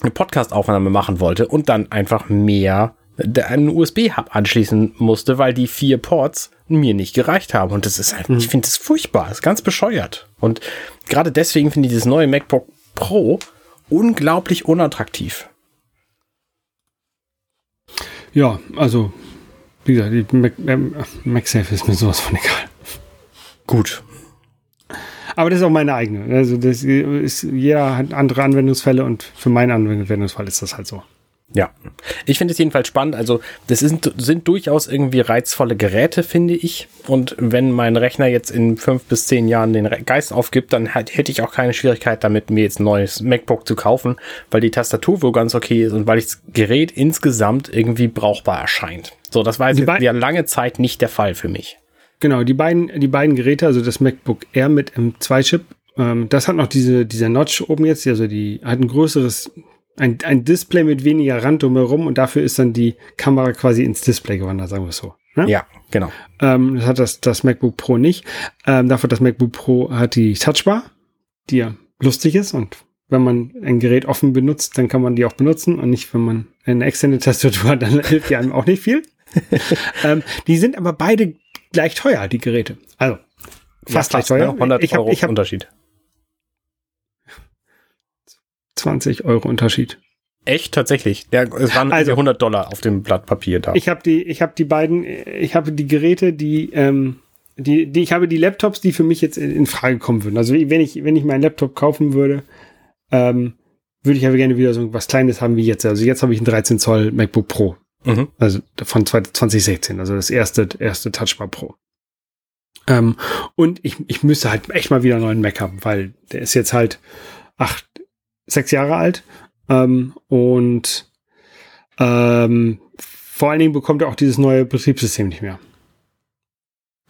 eine Podcast-Aufnahme machen wollte und dann einfach mehr einen USB-Hub anschließen musste, weil die vier Ports mir nicht gereicht haben. Und das ist halt, mhm. ich finde das furchtbar, das ist ganz bescheuert. Und gerade deswegen finde ich das neue MacBook Pro unglaublich unattraktiv. Ja, also, wie gesagt, die Mac, äh, MagSafe ist mir sowas von egal. Gut. Aber das ist auch meine eigene. Also, das ist, jeder hat andere Anwendungsfälle und für meinen Anwendungsfall ist das halt so. Ja, ich finde es jedenfalls spannend. Also, das sind, sind durchaus irgendwie reizvolle Geräte, finde ich. Und wenn mein Rechner jetzt in fünf bis zehn Jahren den Geist aufgibt, dann hätte ich auch keine Schwierigkeit damit, mir jetzt ein neues MacBook zu kaufen, weil die Tastatur wohl ganz okay ist und weil das Gerät insgesamt irgendwie brauchbar erscheint. So, das war jetzt ja lange Zeit nicht der Fall für mich. Genau, die beiden, die beiden Geräte, also das MacBook Air mit M2-Chip, ähm, das hat noch diese, dieser Notch oben jetzt, also die hat ein größeres ein, ein Display mit weniger Rand drumherum und dafür ist dann die Kamera quasi ins Display gewandert, sagen wir es so. Ne? Ja, genau. Ähm, das hat das, das MacBook Pro nicht. Ähm, dafür das MacBook Pro hat die Touchbar, die ja lustig ist und wenn man ein Gerät offen benutzt, dann kann man die auch benutzen und nicht, wenn man eine externe Tastatur hat, dann [LAUGHS] hilft die einem auch nicht viel. [LAUGHS] ähm, die sind aber beide gleich teuer, die Geräte. Also fast ja, gleich teuer. 100 ich hab, Euro ich hab, Unterschied. 20 Euro Unterschied. Echt tatsächlich? Ja, es waren also 100 Dollar auf dem Blatt Papier da. Ich habe die, ich habe die beiden, ich habe die Geräte, die, ähm, die, die, ich habe die Laptops, die für mich jetzt in, in Frage kommen würden. Also wenn ich, wenn ich meinen Laptop kaufen würde, ähm, würde ich aber gerne wieder so was Kleines haben wie jetzt. Also jetzt habe ich einen 13 Zoll MacBook Pro. Mhm. Also von 2016, also das erste, erste Touchbar Pro. Ähm, und ich, ich müsste halt echt mal wieder einen neuen Mac haben, weil der ist jetzt halt, ach, sechs Jahre alt. Ähm, und ähm, vor allen Dingen bekommt er auch dieses neue Betriebssystem nicht mehr.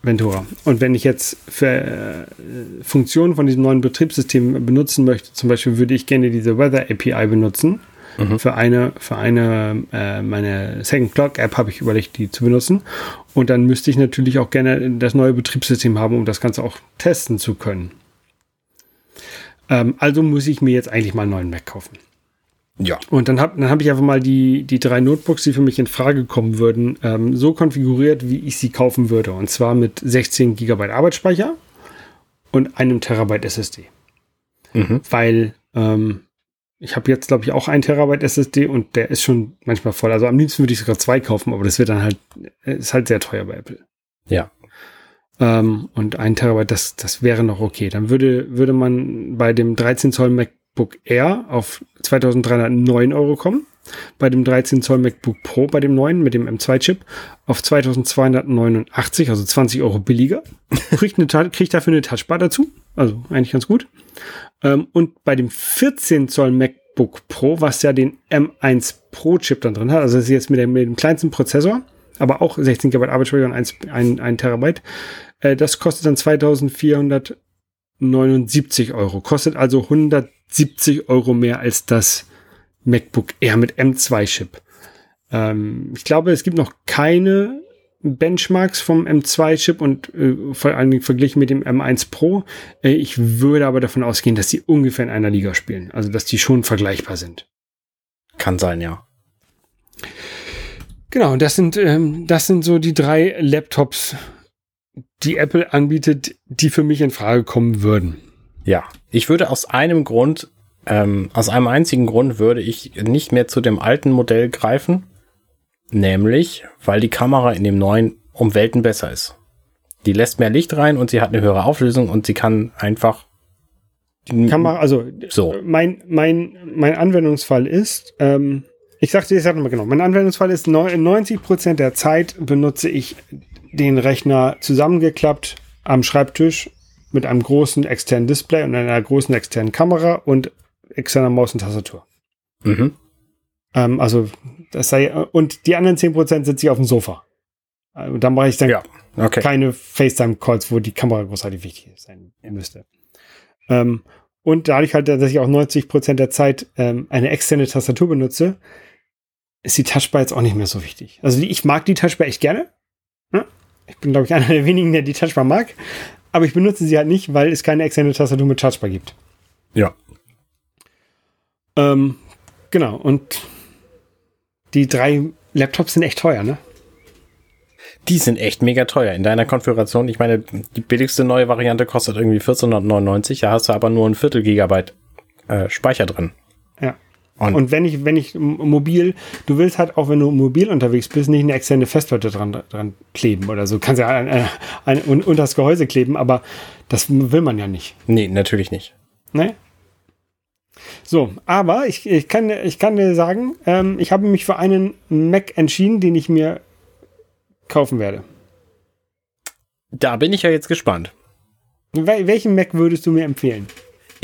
Ventura. Und wenn ich jetzt für äh, Funktionen von diesem neuen Betriebssystem benutzen möchte, zum Beispiel würde ich gerne diese Weather API benutzen. Mhm. Für eine, für eine, äh, meine Second Clock App habe ich überlegt, die zu benutzen. Und dann müsste ich natürlich auch gerne das neue Betriebssystem haben, um das Ganze auch testen zu können. Ähm, also muss ich mir jetzt eigentlich mal einen neuen Mac kaufen. Ja. Und dann habe dann hab ich einfach mal die, die drei Notebooks, die für mich in Frage kommen würden, ähm, so konfiguriert, wie ich sie kaufen würde. Und zwar mit 16 GB Arbeitsspeicher und einem Terabyte SSD. Mhm. Weil ähm, ich habe jetzt, glaube ich, auch ein Terabyte SSD und der ist schon manchmal voll. Also am liebsten würde ich sogar zwei kaufen, aber das wird dann halt, ist halt sehr teuer bei Apple. Ja. Ähm, und ein Terabyte, das, das wäre noch okay. Dann würde, würde man bei dem 13 Zoll MacBook Air auf 2309 Euro kommen. Bei dem 13 Zoll MacBook Pro, bei dem neuen mit dem M2-Chip, auf 2289, also 20 Euro billiger. [LAUGHS] Kriegt, eine, kriegt dafür eine Touchbar dazu. Also eigentlich ganz gut. Ähm, und bei dem 14 Zoll MacBook Pro, was ja den M1 Pro Chip dann drin hat, also das ist jetzt mit dem, mit dem kleinsten Prozessor, aber auch 16 GB Arbeitsspeicher und 1, 1, 1 Terabyte. Äh, das kostet dann 2479 Euro. Kostet also 170 Euro mehr als das MacBook Air mit M2-Chip. Ähm, ich glaube, es gibt noch keine Benchmarks vom M2-Chip und äh, vor allen Dingen verglichen mit dem M1 Pro. Äh, ich würde aber davon ausgehen, dass sie ungefähr in einer Liga spielen. Also, dass die schon vergleichbar sind. Kann sein, ja. Genau, das sind, ähm, das sind so die drei Laptops, die Apple anbietet, die für mich in Frage kommen würden. Ja, ich würde aus einem Grund, ähm, aus einem einzigen Grund würde ich nicht mehr zu dem alten Modell greifen, nämlich weil die Kamera in dem neuen um Welten besser ist. Die lässt mehr Licht rein und sie hat eine höhere Auflösung und sie kann einfach Kamera, also so. mein, mein, mein Anwendungsfall ist, ähm, ich sagte, ich sag nochmal genau, mein Anwendungsfall ist 90 Prozent der Zeit benutze ich den Rechner zusammengeklappt am Schreibtisch mit einem großen externen Display und einer großen externen Kamera und externer Maus und Tastatur. Mhm. Ähm, also, das sei, und die anderen 10% sitze ich auf dem Sofa. Und dann mache ich dann ja, okay. keine FaceTime-Calls, wo die Kamera großartig wichtig sein müsste. Ähm, und dadurch halt, dass ich auch 90% der Zeit ähm, eine externe Tastatur benutze, ist die Touchbar jetzt auch nicht mehr so wichtig. Also ich mag die Touchbar echt gerne. Ne? Ich bin, glaube ich, [LAUGHS] einer der wenigen, der die Touchbar mag. Aber ich benutze sie halt nicht, weil es keine externe Tastatur mit Touchbar gibt. Ja. Ähm, genau. Und die drei Laptops sind echt teuer, ne? Die sind echt mega teuer. In deiner Konfiguration, ich meine, die billigste neue Variante kostet irgendwie 1499, da hast du aber nur ein Viertel Gigabyte äh, Speicher drin. Und, und, wenn ich, wenn ich mobil, du willst halt auch, wenn du mobil unterwegs bist, nicht eine externe Festplatte dran, dran kleben oder so. Du kannst ja ein, ein, ein, unter das Gehäuse kleben, aber das will man ja nicht. Nee, natürlich nicht. Ne? So, aber ich, ich, kann, ich kann dir sagen, ähm, ich habe mich für einen Mac entschieden, den ich mir kaufen werde. Da bin ich ja jetzt gespannt. Wel welchen Mac würdest du mir empfehlen?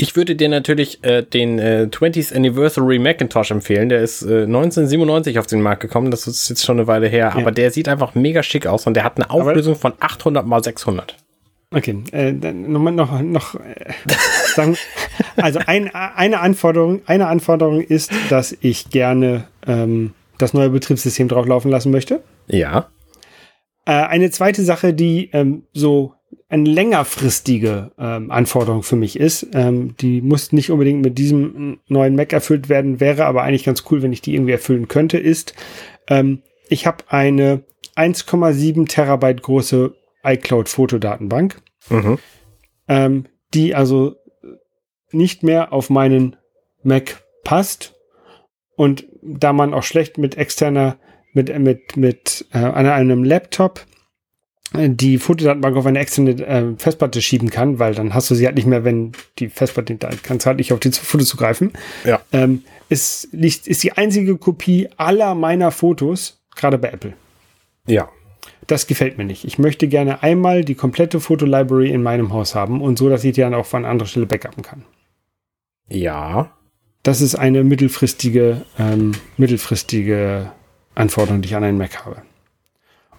Ich würde dir natürlich äh, den äh, 20th Anniversary Macintosh empfehlen. Der ist äh, 1997 auf den Markt gekommen. Das ist jetzt schon eine Weile her. Ja. Aber der sieht einfach mega schick aus und der hat eine Auflösung von 800 mal 600. Okay, äh, dann noch, noch, noch äh, sagen, also ein, eine Anforderung, eine Anforderung ist, dass ich gerne ähm, das neue Betriebssystem drauflaufen lassen möchte. Ja. Äh, eine zweite Sache, die ähm, so eine längerfristige ähm, Anforderung für mich ist, ähm, die muss nicht unbedingt mit diesem neuen Mac erfüllt werden, wäre aber eigentlich ganz cool, wenn ich die irgendwie erfüllen könnte, ist, ähm, ich habe eine 1,7 Terabyte große iCloud-Fotodatenbank, mhm. ähm, die also nicht mehr auf meinen Mac passt und da man auch schlecht mit externer mit, mit, mit äh, einem Laptop die Fotodatenbank auf eine externe äh, Festplatte schieben kann, weil dann hast du sie halt nicht mehr, wenn die Festplatte, da kannst du halt nicht auf die Fotos zugreifen. Ja. Ähm, ist, ist die einzige Kopie aller meiner Fotos, gerade bei Apple. Ja. Das gefällt mir nicht. Ich möchte gerne einmal die komplette Fotolibrary in meinem Haus haben und so, dass ich die dann auch von anderer Stelle backuppen kann. Ja. Das ist eine mittelfristige, ähm, mittelfristige Anforderung, die ich an einen Mac habe.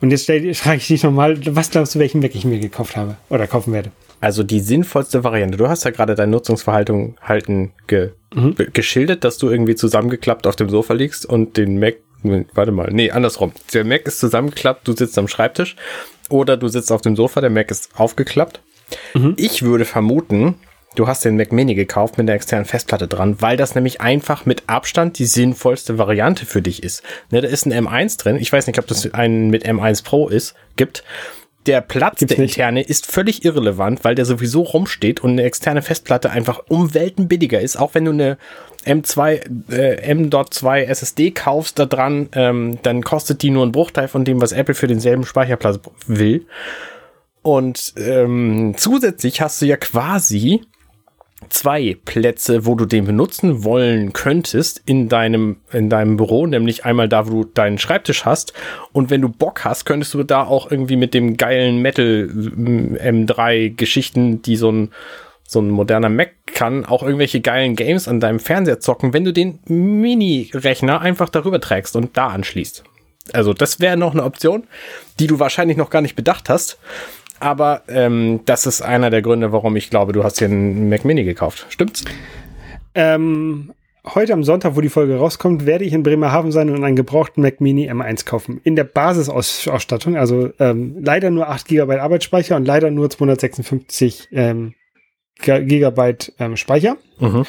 Und jetzt frage ich dich nochmal, was glaubst du, welchen Mac ich mir gekauft habe oder kaufen werde? Also die sinnvollste Variante. Du hast ja gerade dein Nutzungsverhalten halten ge mhm. geschildert, dass du irgendwie zusammengeklappt auf dem Sofa liegst und den Mac, warte mal, nee, andersrum. Der Mac ist zusammengeklappt, du sitzt am Schreibtisch oder du sitzt auf dem Sofa, der Mac ist aufgeklappt. Mhm. Ich würde vermuten, Du hast den Mac Mini gekauft mit der externen Festplatte dran, weil das nämlich einfach mit Abstand die sinnvollste Variante für dich ist. Ne, da ist ein M1 drin. Ich weiß nicht, ob das einen mit M1 Pro ist, gibt. Der Platz Gibt's der interne nicht. ist völlig irrelevant, weil der sowieso rumsteht und eine externe Festplatte einfach um Welten billiger ist. Auch wenn du eine M2, äh, M.2 SSD kaufst da dran, ähm, dann kostet die nur einen Bruchteil von dem, was Apple für denselben Speicherplatz will. Und ähm, zusätzlich hast du ja quasi zwei Plätze, wo du den benutzen wollen könntest in deinem, in deinem Büro, nämlich einmal da, wo du deinen Schreibtisch hast. Und wenn du Bock hast, könntest du da auch irgendwie mit dem geilen Metal M3 Geschichten, die so ein, so ein moderner Mac kann, auch irgendwelche geilen Games an deinem Fernseher zocken, wenn du den Mini-Rechner einfach darüber trägst und da anschließt. Also das wäre noch eine Option, die du wahrscheinlich noch gar nicht bedacht hast aber ähm, das ist einer der Gründe, warum ich glaube, du hast hier einen Mac Mini gekauft. Stimmt's? Ähm, heute am Sonntag, wo die Folge rauskommt, werde ich in Bremerhaven sein und einen gebrauchten Mac Mini M1 kaufen. In der Basisausstattung, also ähm, leider nur 8 GB Arbeitsspeicher und leider nur 256 ähm, GB ähm, Speicher. Mhm.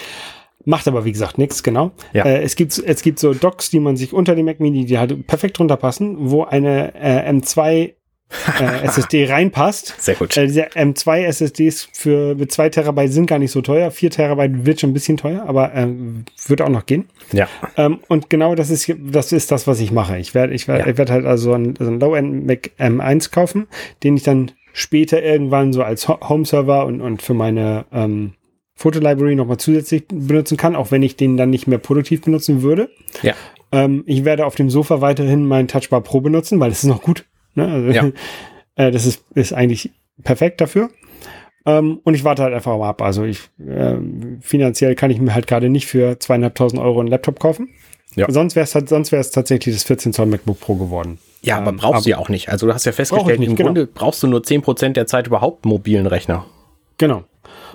Macht aber wie gesagt nichts, genau. Ja. Äh, es, gibt, es gibt so Docks, die man sich unter dem Mac Mini, die halt perfekt runterpassen, wo eine äh, M2 äh, SSD reinpasst. Sehr gut. Äh, diese M2 SSDs für mit 2 Terabyte sind gar nicht so teuer. 4 Terabyte wird schon ein bisschen teuer, aber äh, wird auch noch gehen. Ja. Ähm, und genau das ist das ist das, was ich mache. Ich werde ich werde ja. ich werde halt also einen, also einen Low-End Mac M1 kaufen, den ich dann später irgendwann so als Home-Server und, und für meine ähm, Fotolibrary nochmal zusätzlich benutzen kann, auch wenn ich den dann nicht mehr produktiv benutzen würde. Ja. Ähm, ich werde auf dem Sofa weiterhin meinen Touchbar Pro benutzen, weil es ist noch gut. Ne? Also, Ja. [LAUGHS] äh, das ist, ist eigentlich perfekt dafür. Ähm, und ich warte halt einfach mal ab. Also ich ähm, finanziell kann ich mir halt gerade nicht für zweieinhalbtausend Euro einen Laptop kaufen. Ja. Sonst wäre es sonst wäre es tatsächlich das 14 Zoll MacBook Pro geworden. Ja, aber Ähm, brauchst du ja auch nicht. Also du hast ja festgestellt, nicht, im genau. Grunde brauchst du nur 10% der Zeit überhaupt mobilen Rechner. Genau.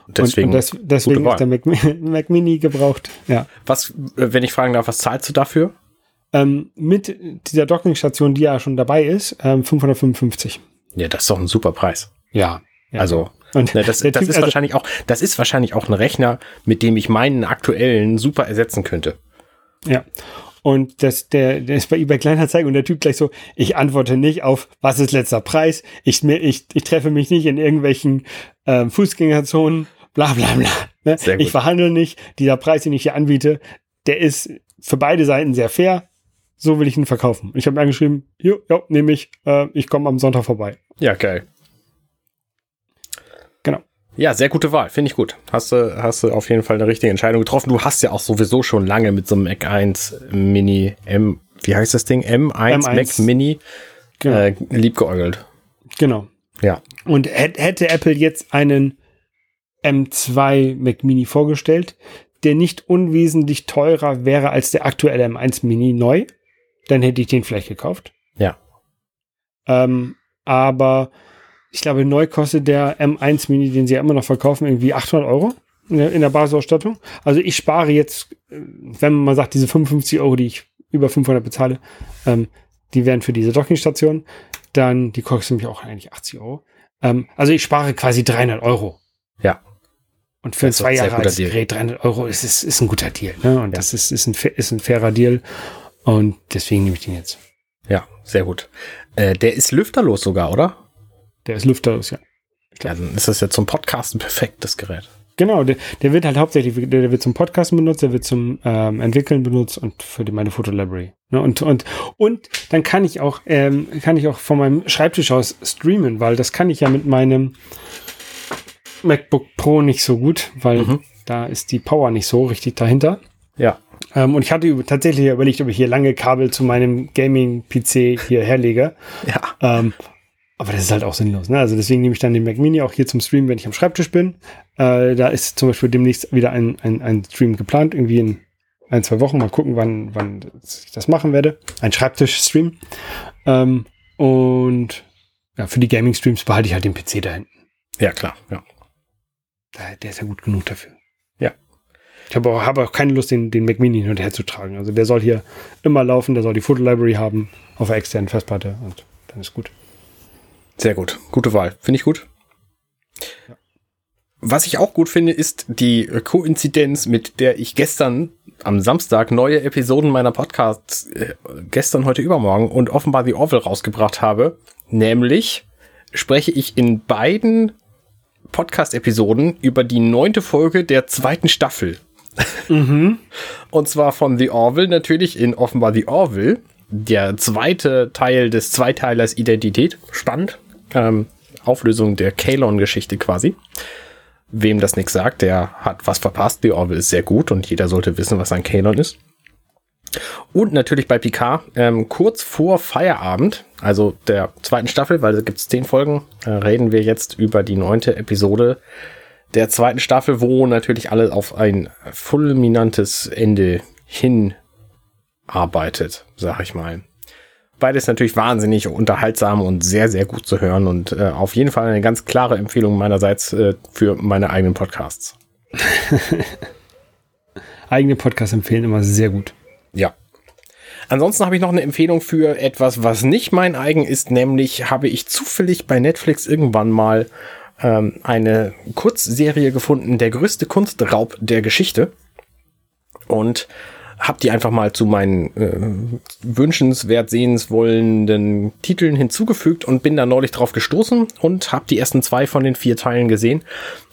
Deswegen, und, und das, deswegen ist der Mac, [LAUGHS] Mac Mini gebraucht. Ja. was, äh, wenn ich fragen darf, was zahlst du dafür? Ähm, mit dieser Dockingstation, die ja schon dabei ist, ähm, 555. Ja, das ist doch ein super Preis. Ja. ja. Also, und ne, das, das Typ- ist also- wahrscheinlich auch, das ist wahrscheinlich auch ein Rechner, mit dem ich meinen aktuellen super ersetzen könnte. Ja. Und das, der, der ist bei eBay Kleinanzeigen und der Typ gleich so, ich antworte nicht auf, was ist letzter Preis, ich, ich, ich treffe mich nicht in irgendwelchen ähm, Fußgängerzonen, bla bla bla. Ne? Ich verhandle nicht, dieser Preis, den ich hier anbiete, der ist für beide Seiten sehr fair, so will ich ihn verkaufen. Ich habe mir angeschrieben, jo, jo, nehme ich, äh, ich komme am Sonntag vorbei. Ja, geil. Genau. Ja, sehr gute Wahl, finde ich gut. Hast du, hast du auf jeden Fall eine richtige Entscheidung getroffen. Du hast ja auch sowieso schon lange mit so einem Mac 1 Mini M, wie heißt das Ding? M1, M1. Mac Mini Genau. äh, liebgeäugelt. genau. Ja. Und hätt- hätte Apple jetzt einen M2 Mac Mini vorgestellt, der nicht unwesentlich teurer wäre als der aktuelle M1 Mini neu, dann hätte ich den vielleicht gekauft. Ja. Ähm, aber ich glaube, neu kostet der M1 Mini, den sie ja immer noch verkaufen, irgendwie 800 Euro in der, in der Basisausstattung. Also ich spare jetzt, äh, wenn man sagt, diese 55 Euro, die ich über 500 bezahle, ähm, die wären für diese Dockingstation. Dann, die kostet nämlich auch eigentlich 80 Euro. Ähm, also ich spare quasi 300 Euro. Ja. Und für ein Das zwei ein sehr Jahre altes. Gerät 300 Euro ist, ist, ist ein guter Deal. Ne? Und das ist, ist, ein, ist ein fairer Deal. Und deswegen nehme ich den jetzt. Ja, sehr gut. Äh, der ist lüfterlos sogar, oder? Der ist lüfterlos, ja. Ja, dann ist das ja zum Podcasten perfekt, das Gerät. Genau, der, der wird halt hauptsächlich, der, wird zum Podcasten benutzt, der wird zum ähm, Entwickeln benutzt und für die, meine Fotolibrary. Ne? Und, und, und dann kann ich auch, ähm, kann ich auch von meinem Schreibtisch aus streamen, weil das kann ich ja mit meinem MacBook Pro nicht so gut, weil Mhm. da ist die Power nicht so richtig dahinter. Ja. Ähm, und ich hatte tatsächlich überlegt, ob ich hier lange Kabel zu meinem Gaming-PC hier herlege. [LAUGHS] Ja. Ähm, aber das ist halt auch sinnlos. Ne? Also deswegen nehme ich dann den Mac Mini auch hier zum Stream, wenn ich am Schreibtisch bin. Äh, da ist zum Beispiel demnächst wieder ein, ein, ein Stream geplant, irgendwie in ein, zwei Wochen. Mal gucken, wann, wann ich das machen werde. Ein Schreibtisch-Stream. Ähm, und ja, für die Gaming-Streams behalte ich halt den PC da hinten. Ja, klar. Ja. Da- Der ist ja gut genug dafür. Ja. Ich habe auch, habe auch keine Lust, den, den Mac Mini hin und her zu tragen. Also der soll hier immer laufen, der soll die Fotolibrary haben auf der externen Festplatte und dann ist gut. Sehr gut. Gute Wahl. Finde ich gut. Was ich auch gut finde, ist die Koinzidenz, mit der ich gestern am Samstag neue Episoden meiner Podcasts äh, gestern, heute, übermorgen und offenbar The Orville rausgebracht habe. Nämlich spreche ich in beiden Podcast-Episoden über die neunte Folge der zweiten Staffel. [LAUGHS] Und zwar von The Orville natürlich in offenbar The Orville. Der zweite Teil des Zweiteilers Identität. Spannend. Ähm, Auflösung der Kalon-Geschichte quasi. Wem das nichts sagt, der hat was verpasst. The Orville ist sehr gut und jeder sollte wissen, was ein Kalon ist. Und natürlich bei Picard, ähm, kurz vor Feierabend, also der zweiten Staffel, weil da gibt es zehn Folgen, äh, reden wir jetzt über die neunte Episode der zweiten Staffel, wo natürlich alles auf ein fulminantes Ende hinarbeitet, sag ich mal. Beides natürlich wahnsinnig unterhaltsam und sehr, sehr gut zu hören und äh, auf jeden Fall eine ganz klare Empfehlung meinerseits äh, für meine eigenen Podcasts. [LAUGHS] Eigene Podcasts empfehlen immer sehr gut. Ja. Ansonsten habe ich noch eine Empfehlung für etwas, was nicht mein eigen ist, nämlich habe ich zufällig bei Netflix irgendwann mal ähm, eine Kurzserie gefunden, der größte Kunstraub der Geschichte. Und habe die einfach mal zu meinen äh, wünschenswert sehenswollenden Titeln hinzugefügt und bin da neulich drauf gestoßen und habe die ersten zwei von den vier Teilen gesehen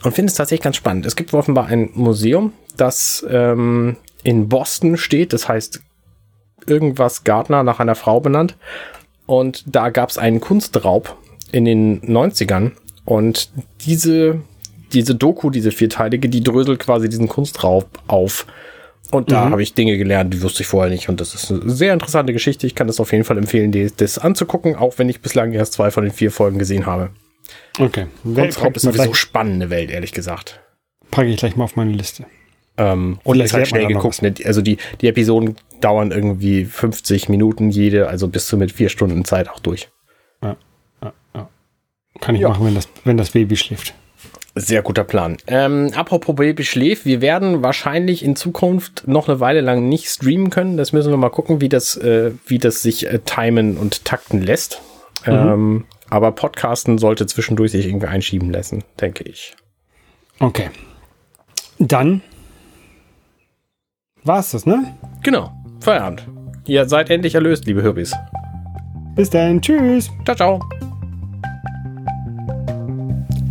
und finde es tatsächlich ganz spannend. Es gibt offenbar ein Museum, das ähm, in Boston steht, das heißt irgendwas Gardner nach einer Frau benannt. Und da gab es einen Kunstraub in den 90ern. Und diese, diese Doku, diese vierteilige, die dröselt quasi diesen Kunstraub auf. Und da mhm. habe ich Dinge gelernt, die wusste ich vorher nicht. Und das ist eine sehr interessante Geschichte. Ich kann das auf jeden Fall empfehlen, das anzugucken, auch wenn ich bislang erst zwei von den vier Folgen gesehen habe. Okay. Kunstraub ist sowieso spannende Welt, ehrlich gesagt. Packe ich gleich mal auf meine Liste. Ähm, und ist halt schnell geguckt. Ne? Also die, die Episoden dauern irgendwie 50 Minuten jede, also bis zu mit vier Stunden Zeit auch durch. Kann ich ja. machen, wenn das, wenn das Baby schläft. Sehr guter Plan. Ähm, apropos Baby schläft, wir werden wahrscheinlich in Zukunft noch eine Weile lang nicht streamen können. Das müssen wir mal gucken, wie das, äh, wie das sich äh, timen und takten lässt. Mhm. Ähm, aber Podcasten sollte zwischendurch sich irgendwie einschieben lassen, denke ich. Okay. Dann war's das, ne? Genau. Feierabend. Ihr seid endlich erlöst, liebe Hörbis. Bis dann. Tschüss. Ciao, ciao.